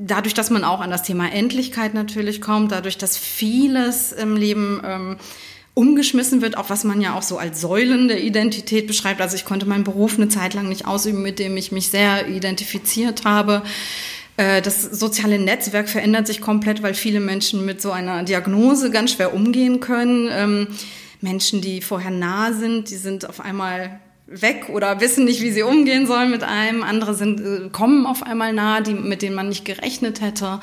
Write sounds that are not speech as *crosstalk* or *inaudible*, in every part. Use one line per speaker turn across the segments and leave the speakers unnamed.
dadurch, dass man auch an das Thema Endlichkeit natürlich kommt, dadurch, dass vieles im Leben ähm, umgeschmissen wird, auch was man ja auch so als Säulen der Identität beschreibt. Also ich konnte meinen Beruf eine Zeit lang nicht ausüben, mit dem ich mich sehr identifiziert habe. Äh, das soziale Netzwerk verändert sich komplett, weil viele Menschen mit so einer Diagnose ganz schwer umgehen können. Ähm, Menschen, die vorher nah sind, die sind auf einmal weg oder wissen nicht, wie sie umgehen sollen mit einem. Andere sind, äh, kommen auf einmal nah, die, mit denen man nicht gerechnet hätte.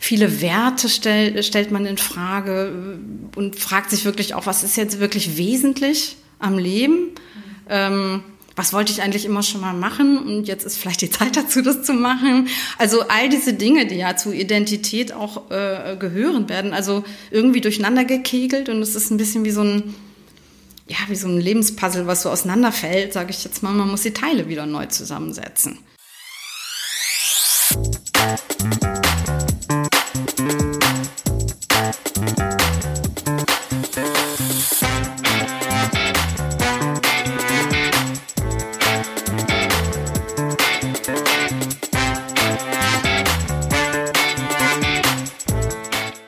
Viele Werte stell, stellt man in Frage äh, und fragt sich wirklich auch, was ist jetzt wirklich wesentlich am Leben? Ähm, was wollte ich eigentlich immer schon mal machen und jetzt ist vielleicht die Zeit *laughs* dazu, das zu machen. Also all diese Dinge, die ja zu Identität auch äh, gehören werden, also irgendwie durcheinander gekegelt und es ist ein bisschen wie so ein ja, wie so ein Lebenspuzzle, was so auseinanderfällt, sage ich jetzt mal, man muss die Teile wieder neu zusammensetzen.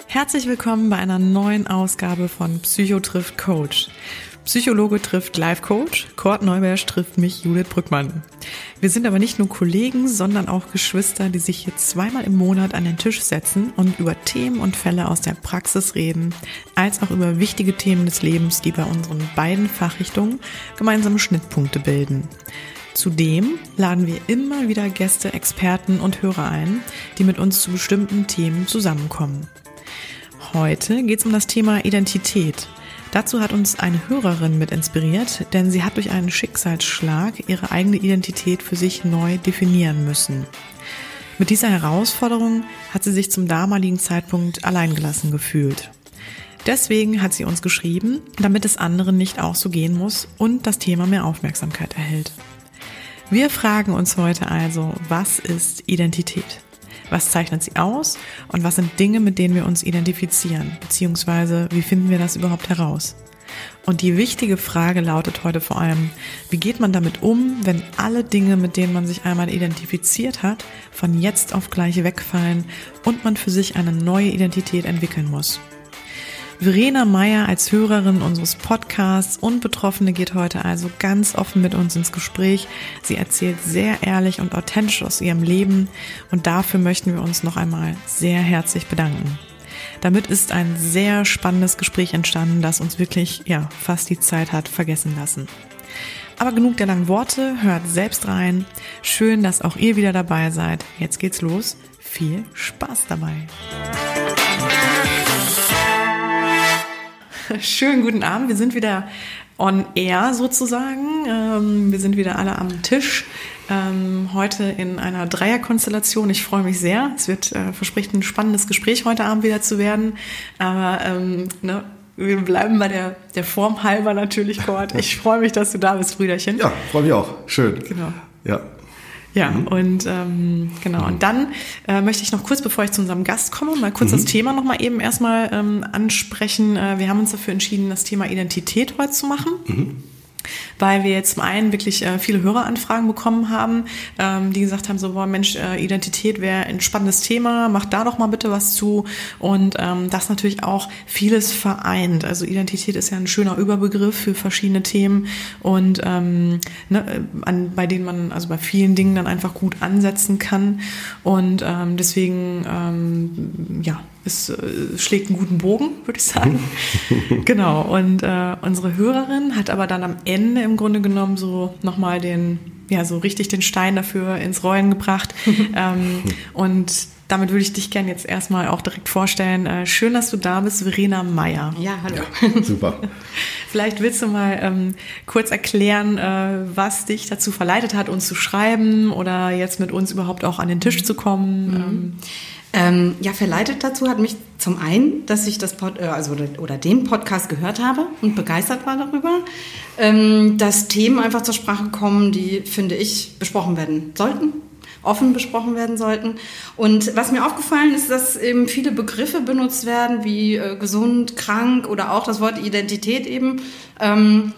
Herzlich willkommen bei einer neuen Ausgabe von Psycho trifft Coach. Psychologe trifft Life Coach, Kurt Neubersch trifft mich, Judith Brückmann. Wir sind aber nicht nur Kollegen, sondern auch Geschwister, die sich hier zweimal im Monat an den Tisch setzen und über Themen und Fälle aus der Praxis reden, als auch über wichtige Themen des Lebens, die bei unseren beiden Fachrichtungen gemeinsame Schnittpunkte bilden. Zudem laden wir immer wieder Gäste, Experten und Hörer ein, die mit uns zu bestimmten Themen zusammenkommen. Heute geht es um das Thema Identität. Dazu hat uns eine Hörerin mit inspiriert, denn sie hat durch einen Schicksalsschlag ihre eigene Identität für sich neu definieren müssen. Mit dieser Herausforderung hat sie sich zum damaligen Zeitpunkt alleingelassen gefühlt. Deswegen hat sie uns geschrieben, damit es anderen nicht auch so gehen muss und das Thema mehr Aufmerksamkeit erhält. Wir fragen uns heute also, was ist Identität? Was zeichnet sie aus und was sind Dinge, mit denen wir uns identifizieren, beziehungsweise wie finden wir das überhaupt heraus? Und die wichtige Frage lautet heute vor allem, wie geht man damit um, wenn alle Dinge, mit denen man sich einmal identifiziert hat, von jetzt auf gleich wegfallen und man für sich eine neue Identität entwickeln muss? Verena Meyer als Hörerin unseres Podcasts und Betroffene geht heute also ganz offen mit uns ins Gespräch. Sie erzählt sehr ehrlich und authentisch aus ihrem Leben und dafür möchten wir uns noch einmal sehr herzlich bedanken. Damit ist ein sehr spannendes Gespräch entstanden, das uns wirklich, ja, fast die Zeit hat vergessen lassen. Aber genug der langen Worte, hört selbst rein. Schön, dass auch ihr wieder dabei seid. Jetzt geht's los. Viel Spaß dabei. Schönen guten Abend. Wir sind wieder on air sozusagen. Ähm, wir sind wieder alle am Tisch. Ähm, heute in einer Dreierkonstellation. Ich freue mich sehr. Es wird äh, verspricht ein spannendes Gespräch heute Abend wieder zu werden. Aber ähm, ne, wir bleiben bei der, der Form halber natürlich, Kurt. *laughs* Ich freue mich, dass du da bist, Brüderchen.
Ja, freue mich auch. Schön.
Genau.
Ja.
Ja, mhm. und ähm, genau. Und dann äh, möchte ich noch kurz, bevor ich zu unserem Gast komme, mal kurz mhm. das Thema noch mal eben erstmal ähm, ansprechen. Äh, wir haben uns dafür entschieden, das Thema Identität heute zu machen. Weil wir jetzt zum einen wirklich äh, viele Höreranfragen bekommen haben, ähm, die gesagt haben, so, boah, Mensch, äh, Identität wäre ein spannendes Thema, mach da doch mal bitte was zu. Und ähm, das natürlich auch vieles vereint. Also Identität ist ja ein schöner Überbegriff für verschiedene Themen und ähm, ne, äh, an, bei denen man also bei vielen Dingen dann einfach gut ansetzen kann. Und ähm, deswegen, ähm, ja, es äh, schlägt einen guten Bogen, würde ich sagen. *laughs* genau. Und äh, unsere Hörerin hat aber dann am Ende im Grunde genommen so nochmal den, ja, so richtig den Stein dafür ins Rollen gebracht. *laughs* ähm, und damit würde ich dich gerne jetzt erstmal auch direkt vorstellen. Äh, schön, dass du da bist, Verena Meyer.
Ja, hallo.
Ja, super. *laughs*
Vielleicht willst du mal ähm, kurz erklären, äh, was dich dazu verleitet hat, uns zu schreiben oder jetzt mit uns überhaupt auch an den Tisch zu kommen. Mhm.
Ähm, ähm, ja, verleitet dazu hat mich zum einen, dass ich das Pod, äh, also oder den Podcast gehört habe und begeistert war darüber, ähm, dass Themen einfach zur Sprache kommen, die finde ich besprochen werden sollten, offen besprochen werden sollten. Und was mir aufgefallen ist, dass eben viele Begriffe benutzt werden, wie äh, gesund, krank oder auch das Wort Identität eben. Ähm,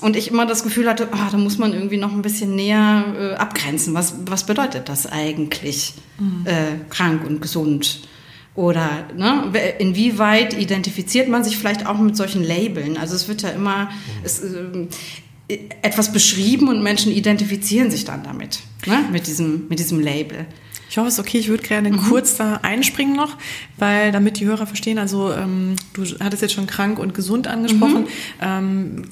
und ich immer das Gefühl hatte, oh, da muss man irgendwie noch ein bisschen näher äh, abgrenzen. Was, was bedeutet das eigentlich, mhm. äh, krank und gesund? Oder ne, inwieweit identifiziert man sich vielleicht auch mit solchen Labeln? Also es wird ja immer es, äh, etwas beschrieben und Menschen identifizieren sich dann damit, ne, mit, diesem, mit diesem Label.
Ich hoffe, es ist okay. Ich würde gerne mhm. kurz da einspringen noch, weil damit die Hörer verstehen, also ähm, du hattest jetzt schon krank und gesund angesprochen. Mhm. Ähm,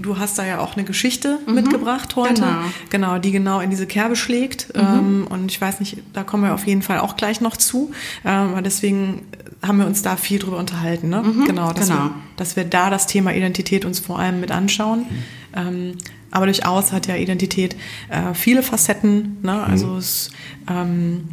du hast da ja auch eine Geschichte mhm. mitgebracht heute, genau. genau. die genau in diese Kerbe schlägt. Mhm. Ähm, und ich weiß nicht, da kommen wir auf jeden Fall auch gleich noch zu. Ähm, deswegen haben wir uns da viel drüber unterhalten. Ne?
Mhm. Genau, dass, genau.
Wir, dass wir da das Thema Identität uns vor allem mit anschauen. Ähm, aber durchaus hat ja Identität äh, viele Facetten. Ne? Mhm. Also es, ähm,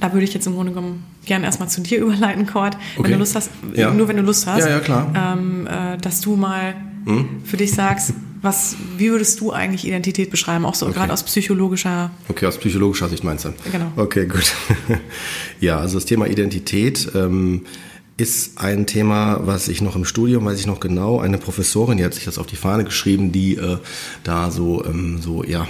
da würde ich jetzt im Grunde genommen gerne erstmal zu dir *laughs* überleiten, Cord, okay. wenn du Lust hast, ja. nur wenn du Lust hast,
ja, ja, klar.
Ähm, äh, dass du mal mhm. für dich sagst, was, wie würdest du eigentlich Identität beschreiben, auch so okay. gerade aus psychologischer
Okay, aus psychologischer Sicht meinst du?
Genau.
Okay, gut. *laughs* ja, also das Thema Identität ähm, ist ein Thema, was ich noch im Studium, weiß ich noch genau, eine Professorin, die hat sich das auf die Fahne geschrieben, die äh, da so, ähm, so, ja,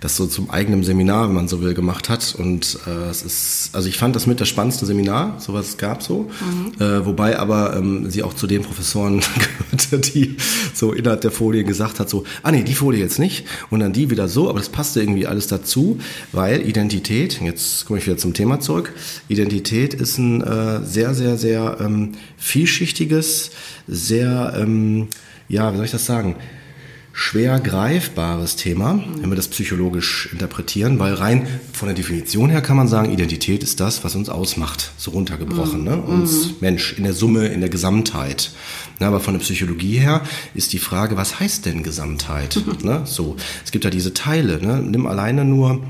das so zum eigenen Seminar, wenn man so will, gemacht hat. Und äh, es ist, also ich fand das mit das spannendste Seminar, sowas es gab so. Mhm. Äh, wobei aber ähm, sie auch zu den Professoren *laughs* gehörte, die so innerhalb der Folie gesagt hat, so, ah nee, die Folie jetzt nicht und dann die wieder so, aber das passte irgendwie alles dazu, weil Identität, jetzt komme ich wieder zum Thema zurück, Identität ist ein äh, sehr, sehr, sehr ähm, vielschichtiges, sehr, ähm, ja, wie soll ich das sagen, schwer greifbares Thema, wenn wir das psychologisch interpretieren, weil rein von der Definition her kann man sagen, Identität ist das, was uns ausmacht, so runtergebrochen, ne? uns mhm. Mensch in der Summe, in der Gesamtheit. Na, aber von der Psychologie her ist die Frage, was heißt denn Gesamtheit? *laughs* ne? So, es gibt ja diese Teile. Ne? Nimm alleine nur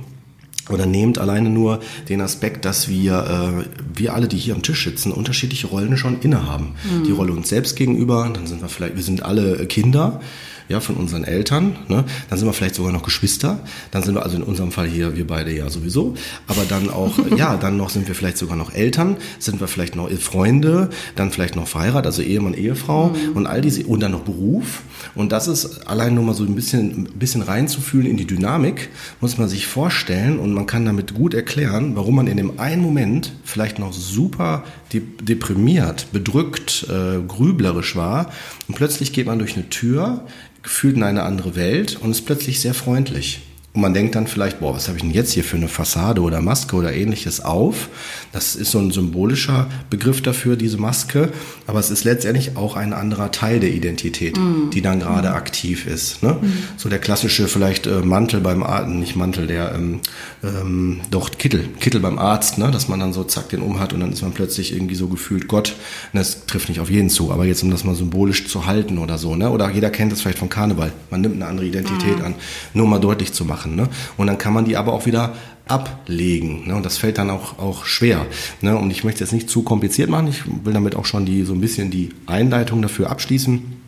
oder nehmt alleine nur den Aspekt, dass wir, äh, wir alle, die hier am Tisch sitzen, unterschiedliche Rollen schon innehaben. Mhm. Die Rolle uns selbst gegenüber, dann sind wir vielleicht, wir sind alle Kinder, ja, von unseren Eltern. Ne? Dann sind wir vielleicht sogar noch Geschwister. Dann sind wir also in unserem Fall hier, wir beide ja sowieso. Aber dann auch, *laughs* ja, dann noch sind wir vielleicht sogar noch Eltern, sind wir vielleicht noch Freunde, dann vielleicht noch verheiratet, also Ehemann, Ehefrau mhm. und all diese, und dann noch Beruf. Und das ist allein nur mal so ein bisschen, ein bisschen reinzufühlen in die Dynamik, muss man sich vorstellen und man kann damit gut erklären, warum man in dem einen Moment vielleicht noch super deprimiert, bedrückt, äh, grüblerisch war und plötzlich geht man durch eine Tür gefühlt in eine andere Welt und ist plötzlich sehr freundlich. Und man denkt dann vielleicht, boah, was habe ich denn jetzt hier für eine Fassade oder Maske oder ähnliches auf? Das ist so ein symbolischer Begriff dafür, diese Maske. Aber es ist letztendlich auch ein anderer Teil der Identität, mm. die dann gerade mm. aktiv ist. Ne? Mm. So der klassische vielleicht äh, Mantel beim Arzt, nicht Mantel, der ähm, ähm, doch Kittel, Kittel beim Arzt, ne? dass man dann so zack den um hat und dann ist man plötzlich irgendwie so gefühlt Gott. Und das trifft nicht auf jeden zu, aber jetzt um das mal symbolisch zu halten oder so. Ne? Oder jeder kennt das vielleicht vom Karneval. Man nimmt eine andere Identität mm. an, nur mal deutlich zu machen machen. Ne? Und dann kann man die aber auch wieder ablegen. Ne? Und das fällt dann auch, auch schwer. Ne? Und ich möchte es jetzt nicht zu kompliziert machen. Ich will damit auch schon die, so ein bisschen die Einleitung dafür abschließen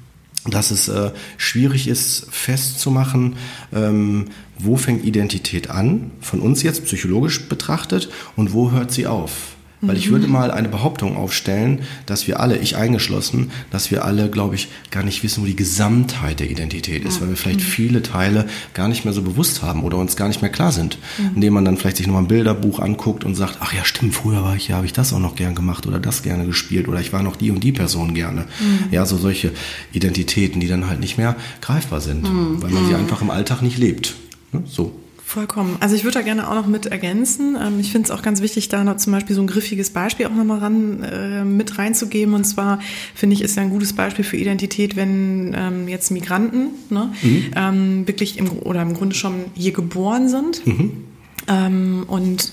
dass es äh, schwierig ist festzumachen, ähm, wo fängt Identität an, von uns jetzt psychologisch betrachtet, und wo hört sie auf. Weil ich würde mal eine Behauptung aufstellen, dass wir alle, ich eingeschlossen, dass wir alle, glaube ich, gar nicht wissen, wo die Gesamtheit der Identität ist, weil wir vielleicht viele Teile gar nicht mehr so bewusst haben oder uns gar nicht mehr klar sind. Indem man dann vielleicht sich nochmal ein Bilderbuch anguckt und sagt, ach ja, stimmt, früher war ich ja, habe ich das auch noch gern gemacht oder das gerne gespielt oder ich war noch die und die Person gerne. Mhm. Ja, so solche Identitäten, die dann halt nicht mehr greifbar sind, mhm. weil man sie einfach im Alltag nicht lebt. Ne? So.
Vollkommen. Also ich würde da gerne auch noch mit ergänzen. Ähm, ich finde es auch ganz wichtig, da noch zum Beispiel so ein griffiges Beispiel auch nochmal ran, äh, mit reinzugeben. Und zwar finde ich, ist ja ein gutes Beispiel für Identität, wenn ähm, jetzt Migranten ne, mhm. ähm, wirklich im, oder im Grunde schon hier geboren sind. Mhm. Ähm, und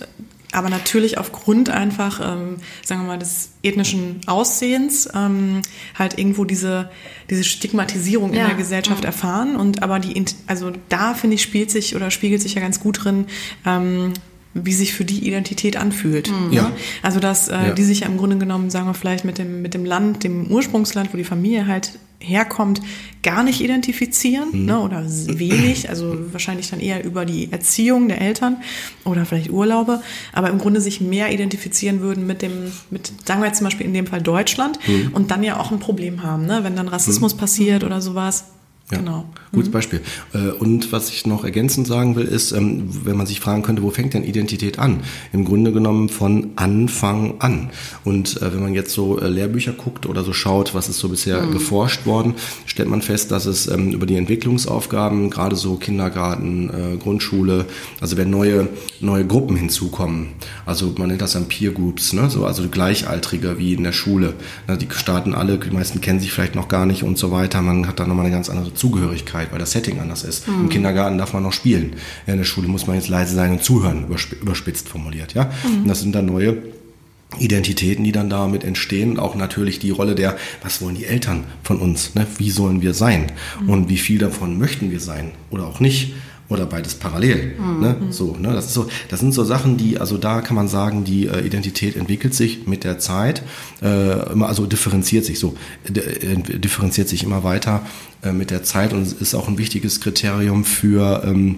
aber natürlich aufgrund einfach, ähm, sagen wir mal, des ethnischen Aussehens ähm, halt irgendwo diese, diese Stigmatisierung ja. in der Gesellschaft ja. erfahren. Und aber die, also da finde ich, spielt sich oder spiegelt sich ja ganz gut drin, ähm, wie sich für die Identität anfühlt.
Mhm. Ja.
Also dass äh, ja. die sich ja im Grunde genommen, sagen wir vielleicht mit dem, mit dem Land, dem Ursprungsland, wo die Familie halt herkommt, gar nicht identifizieren mhm. ne, oder wenig, also wahrscheinlich dann eher über die Erziehung der Eltern oder vielleicht Urlaube, aber im Grunde sich mehr identifizieren würden mit dem, mit, sagen wir jetzt zum Beispiel in dem Fall Deutschland mhm. und dann ja auch ein Problem haben, ne, wenn dann Rassismus mhm. passiert oder sowas
Ja.
Genau.
Gutes Beispiel. Äh, Und was ich noch ergänzend sagen will, ist, ähm, wenn man sich fragen könnte, wo fängt denn Identität an? Im Grunde genommen von Anfang an. Und äh, wenn man jetzt so äh, Lehrbücher guckt oder so schaut, was ist so bisher geforscht worden, stellt man fest, dass es ähm, über die Entwicklungsaufgaben, gerade so Kindergarten, Grundschule, also wenn neue, neue Gruppen hinzukommen, also man nennt das dann Peer Groups, ne? so, also Gleichaltrige wie in der Schule. Ne? Die starten alle, die meisten kennen sich vielleicht noch gar nicht und so weiter. Man hat da nochmal eine ganz andere Zugehörigkeit, weil das Setting anders ist. Im Kindergarten darf man noch spielen. In der Schule muss man jetzt leise sein und zuhören, übersp- überspitzt formuliert. Ja? Und das sind dann neue Identitäten, die dann damit entstehen. Auch natürlich die Rolle der, was wollen die Eltern von uns? Ne? Wie sollen wir sein? Und wie viel davon möchten wir sein oder auch nicht? Oder beides parallel. Ne? So, ne? Das, ist so, das sind so Sachen, die, also da kann man sagen, die äh, Identität entwickelt sich mit der Zeit, äh, immer, also differenziert sich so, äh, differenziert sich immer weiter äh, mit der Zeit und ist auch ein wichtiges Kriterium für ähm,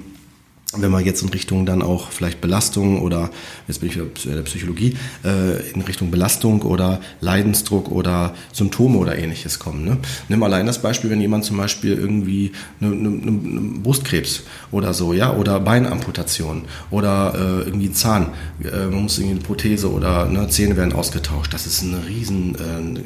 wenn wir jetzt in Richtung dann auch vielleicht Belastung oder, jetzt bin ich wieder in der Psychologie, äh, in Richtung Belastung oder Leidensdruck oder Symptome oder ähnliches kommen. Ne? Nimm allein das Beispiel, wenn jemand zum Beispiel irgendwie eine, eine, eine Brustkrebs oder so, ja, oder Beinamputation oder äh, irgendwie ein Zahn, äh, man muss irgendwie eine Prothese oder ne, Zähne werden ausgetauscht. Das ist ein riesen, äh,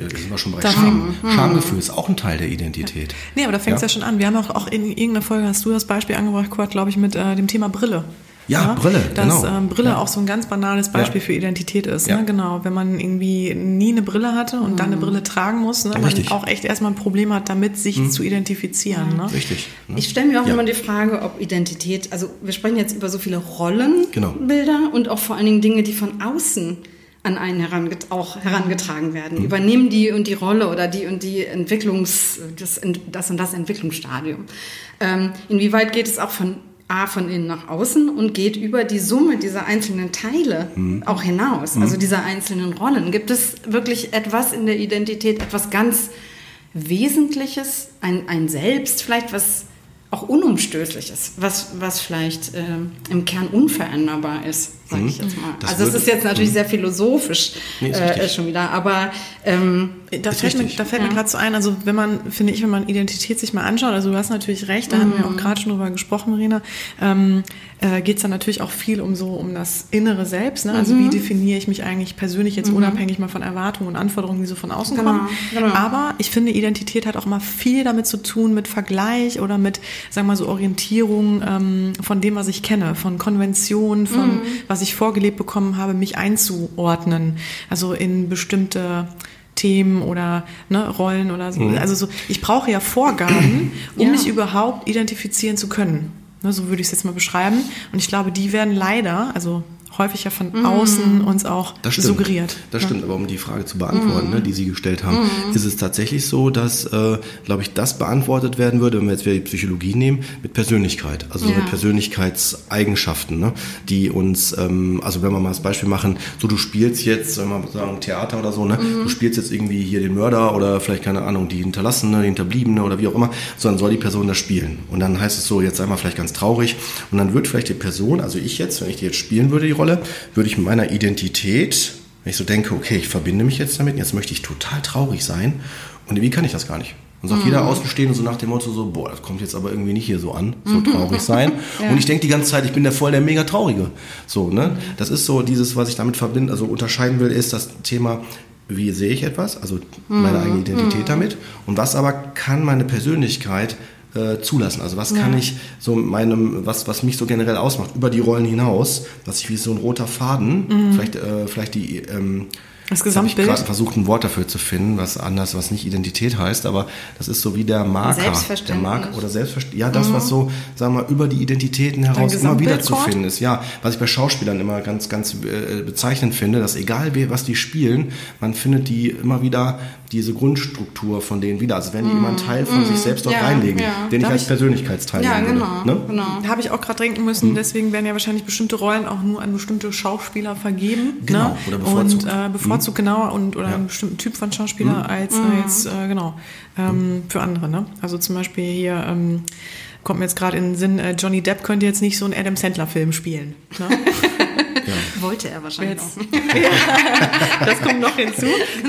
da sind wir schon bei Scham. Schamgefühl ist auch ein Teil der Identität.
Nee, aber da fängt es ja.
Ja.
schon an. Wir haben auch, auch in irgendeiner Folge, hast du das Beispiel angebracht, Kurt, glaube ich, mit äh, dem Thema Brille.
Ja, Brille,
Dass
genau.
ähm, Brille
Ja.
auch so ein ganz banales Beispiel
Ja.
für Identität ist.
Ja.
Ne? Genau, wenn man irgendwie nie eine Brille hatte und dann eine Brille tragen muss, ne? man
Richtig.
auch echt erstmal ein Problem hat, damit sich zu identifizieren. Ne?
Richtig. Ne?
Ich stelle mir auch
Ja.
immer die Frage, ob Identität, also wir sprechen jetzt über so viele Rollenbilder
Genau.
und auch vor allen Dingen Dinge, die von außen an einen heranget auch herangetragen werden. Übernehmen die und die Rolle oder die und die Entwicklungs, das, das und das Entwicklungsstadium. Ähm, inwieweit geht es auch von A, von innen nach außen und geht über die Summe dieser einzelnen Teile auch hinaus, also dieser einzelnen Rollen. Gibt es wirklich etwas in der Identität, etwas ganz Wesentliches, ein, ein Selbst vielleicht, was auch unumstößliches, was, was vielleicht ähm, im Kern unveränderbar ist, sage ich jetzt mal.
Das
also es ist jetzt natürlich sehr philosophisch
Nee,
äh, schon wieder, aber ähm,
Da fällt, mir, da fällt mir
Ja.
gerade so ein, also wenn man, finde ich, wenn man Identität sich mal anschaut, also du hast natürlich recht, da haben wir auch gerade schon drüber gesprochen, Marina, ähm, äh, geht es dann natürlich auch viel um so um das innere Selbst. Ne? Also wie definiere ich mich eigentlich persönlich jetzt unabhängig mal von Erwartungen und Anforderungen, die so von außen
Genau,
kommen.
genau.
Aber ich finde, Identität hat auch mal viel damit zu tun mit Vergleich oder mit, sagen wir mal so, Orientierung ähm, von dem, was ich kenne, von Konventionen, von was ich vorgelebt bekommen habe, mich einzuordnen. Also in bestimmte Themen oder ne, Rollen oder so. Also so, ich brauche ja Vorgaben, *clears throat* um
Ja.
mich überhaupt identifizieren zu können. Ne, so würde ich es jetzt mal beschreiben. Und ich glaube, die werden leider, also häufig ja von außen uns auch
Das stimmt.
suggeriert.
Das
ne?
stimmt, aber um die Frage zu beantworten, ne, die Sie gestellt haben, ist es tatsächlich so, dass, äh, glaube ich, das beantwortet werden würde, wenn wir jetzt wieder die Psychologie nehmen, mit Persönlichkeit, also so
Ja.
mit Persönlichkeitseigenschaften, ne, die uns, ähm, also wenn wir mal das Beispiel machen, so du spielst jetzt, wenn wir sagen Theater oder so, ne, du spielst jetzt irgendwie hier den Mörder oder vielleicht keine Ahnung, die Hinterlassene, die Hinterbliebene oder wie auch immer, sondern soll die Person das spielen. Und dann heißt es so, jetzt einmal vielleicht ganz traurig und dann wird vielleicht die Person, also ich jetzt, wenn ich die jetzt spielen würde, die Rolle, würde ich mit meiner Identität, wenn ich so denke, okay, ich verbinde mich jetzt damit, jetzt möchte ich total traurig sein und wie kann ich das gar nicht? Und sagt jeder Außenstehende so nach dem Motto so, boah, das kommt jetzt aber irgendwie nicht hier so an, so traurig sein. *laughs* Und ich denke die ganze Zeit, ich bin der voll der mega Traurige. So, ne? Das ist so dieses, was ich damit verbinde, also unterscheiden will, ist das Thema, wie sehe ich etwas, also meine eigene Identität damit und was aber kann meine Persönlichkeit äh, zulassen. Also was kann ich so meinem, was, was mich so generell ausmacht, über die Rollen hinaus, was ich wie so ein roter Faden, vielleicht, äh, vielleicht die ähm,
Das
habe ich
Gesamtbild.
gerade versucht, ein Wort dafür zu finden, was anders, was nicht Identität heißt, aber das ist so wie der Marker. Der. Marker oder Selbstverständnis. Ja, das, was so, sagen wir mal, über die Identitäten heraus immer wieder zu
Gesamtbild,
finden ist. Ja, was ich bei Schauspielern immer ganz, ganz äh, bezeichnend finde, dass egal wer, was die spielen, man findet die immer wieder diese Grundstruktur von denen wieder. Also wenn die immer einen Teil von sich selbst dort
Ja,
reinlegen,
ja.
den ich
Darf
als
ich-
Persönlichkeitsteil
ja, genau.
Ne?
genau.
Da habe ich auch gerade denken müssen, deswegen werden ja wahrscheinlich bestimmte Rollen auch nur an bestimmte Schauspieler vergeben.
Genau,
ne?
oder bevorzugt.
Und äh, bevorzugt, genau, und, oder
Ja.
einen bestimmten Typ von Schauspieler als äh, jetzt, äh, genau, ähm, für andere. Ne? Also zum Beispiel hier ähm, kommt mir jetzt gerade in den Sinn, äh, Johnny Depp könnte jetzt nicht so einen Adam Sandler-Film spielen. Ne? *laughs*
Wollte er wahrscheinlich
Jetzt-
auch. *laughs*
ja, das kommt noch hinzu.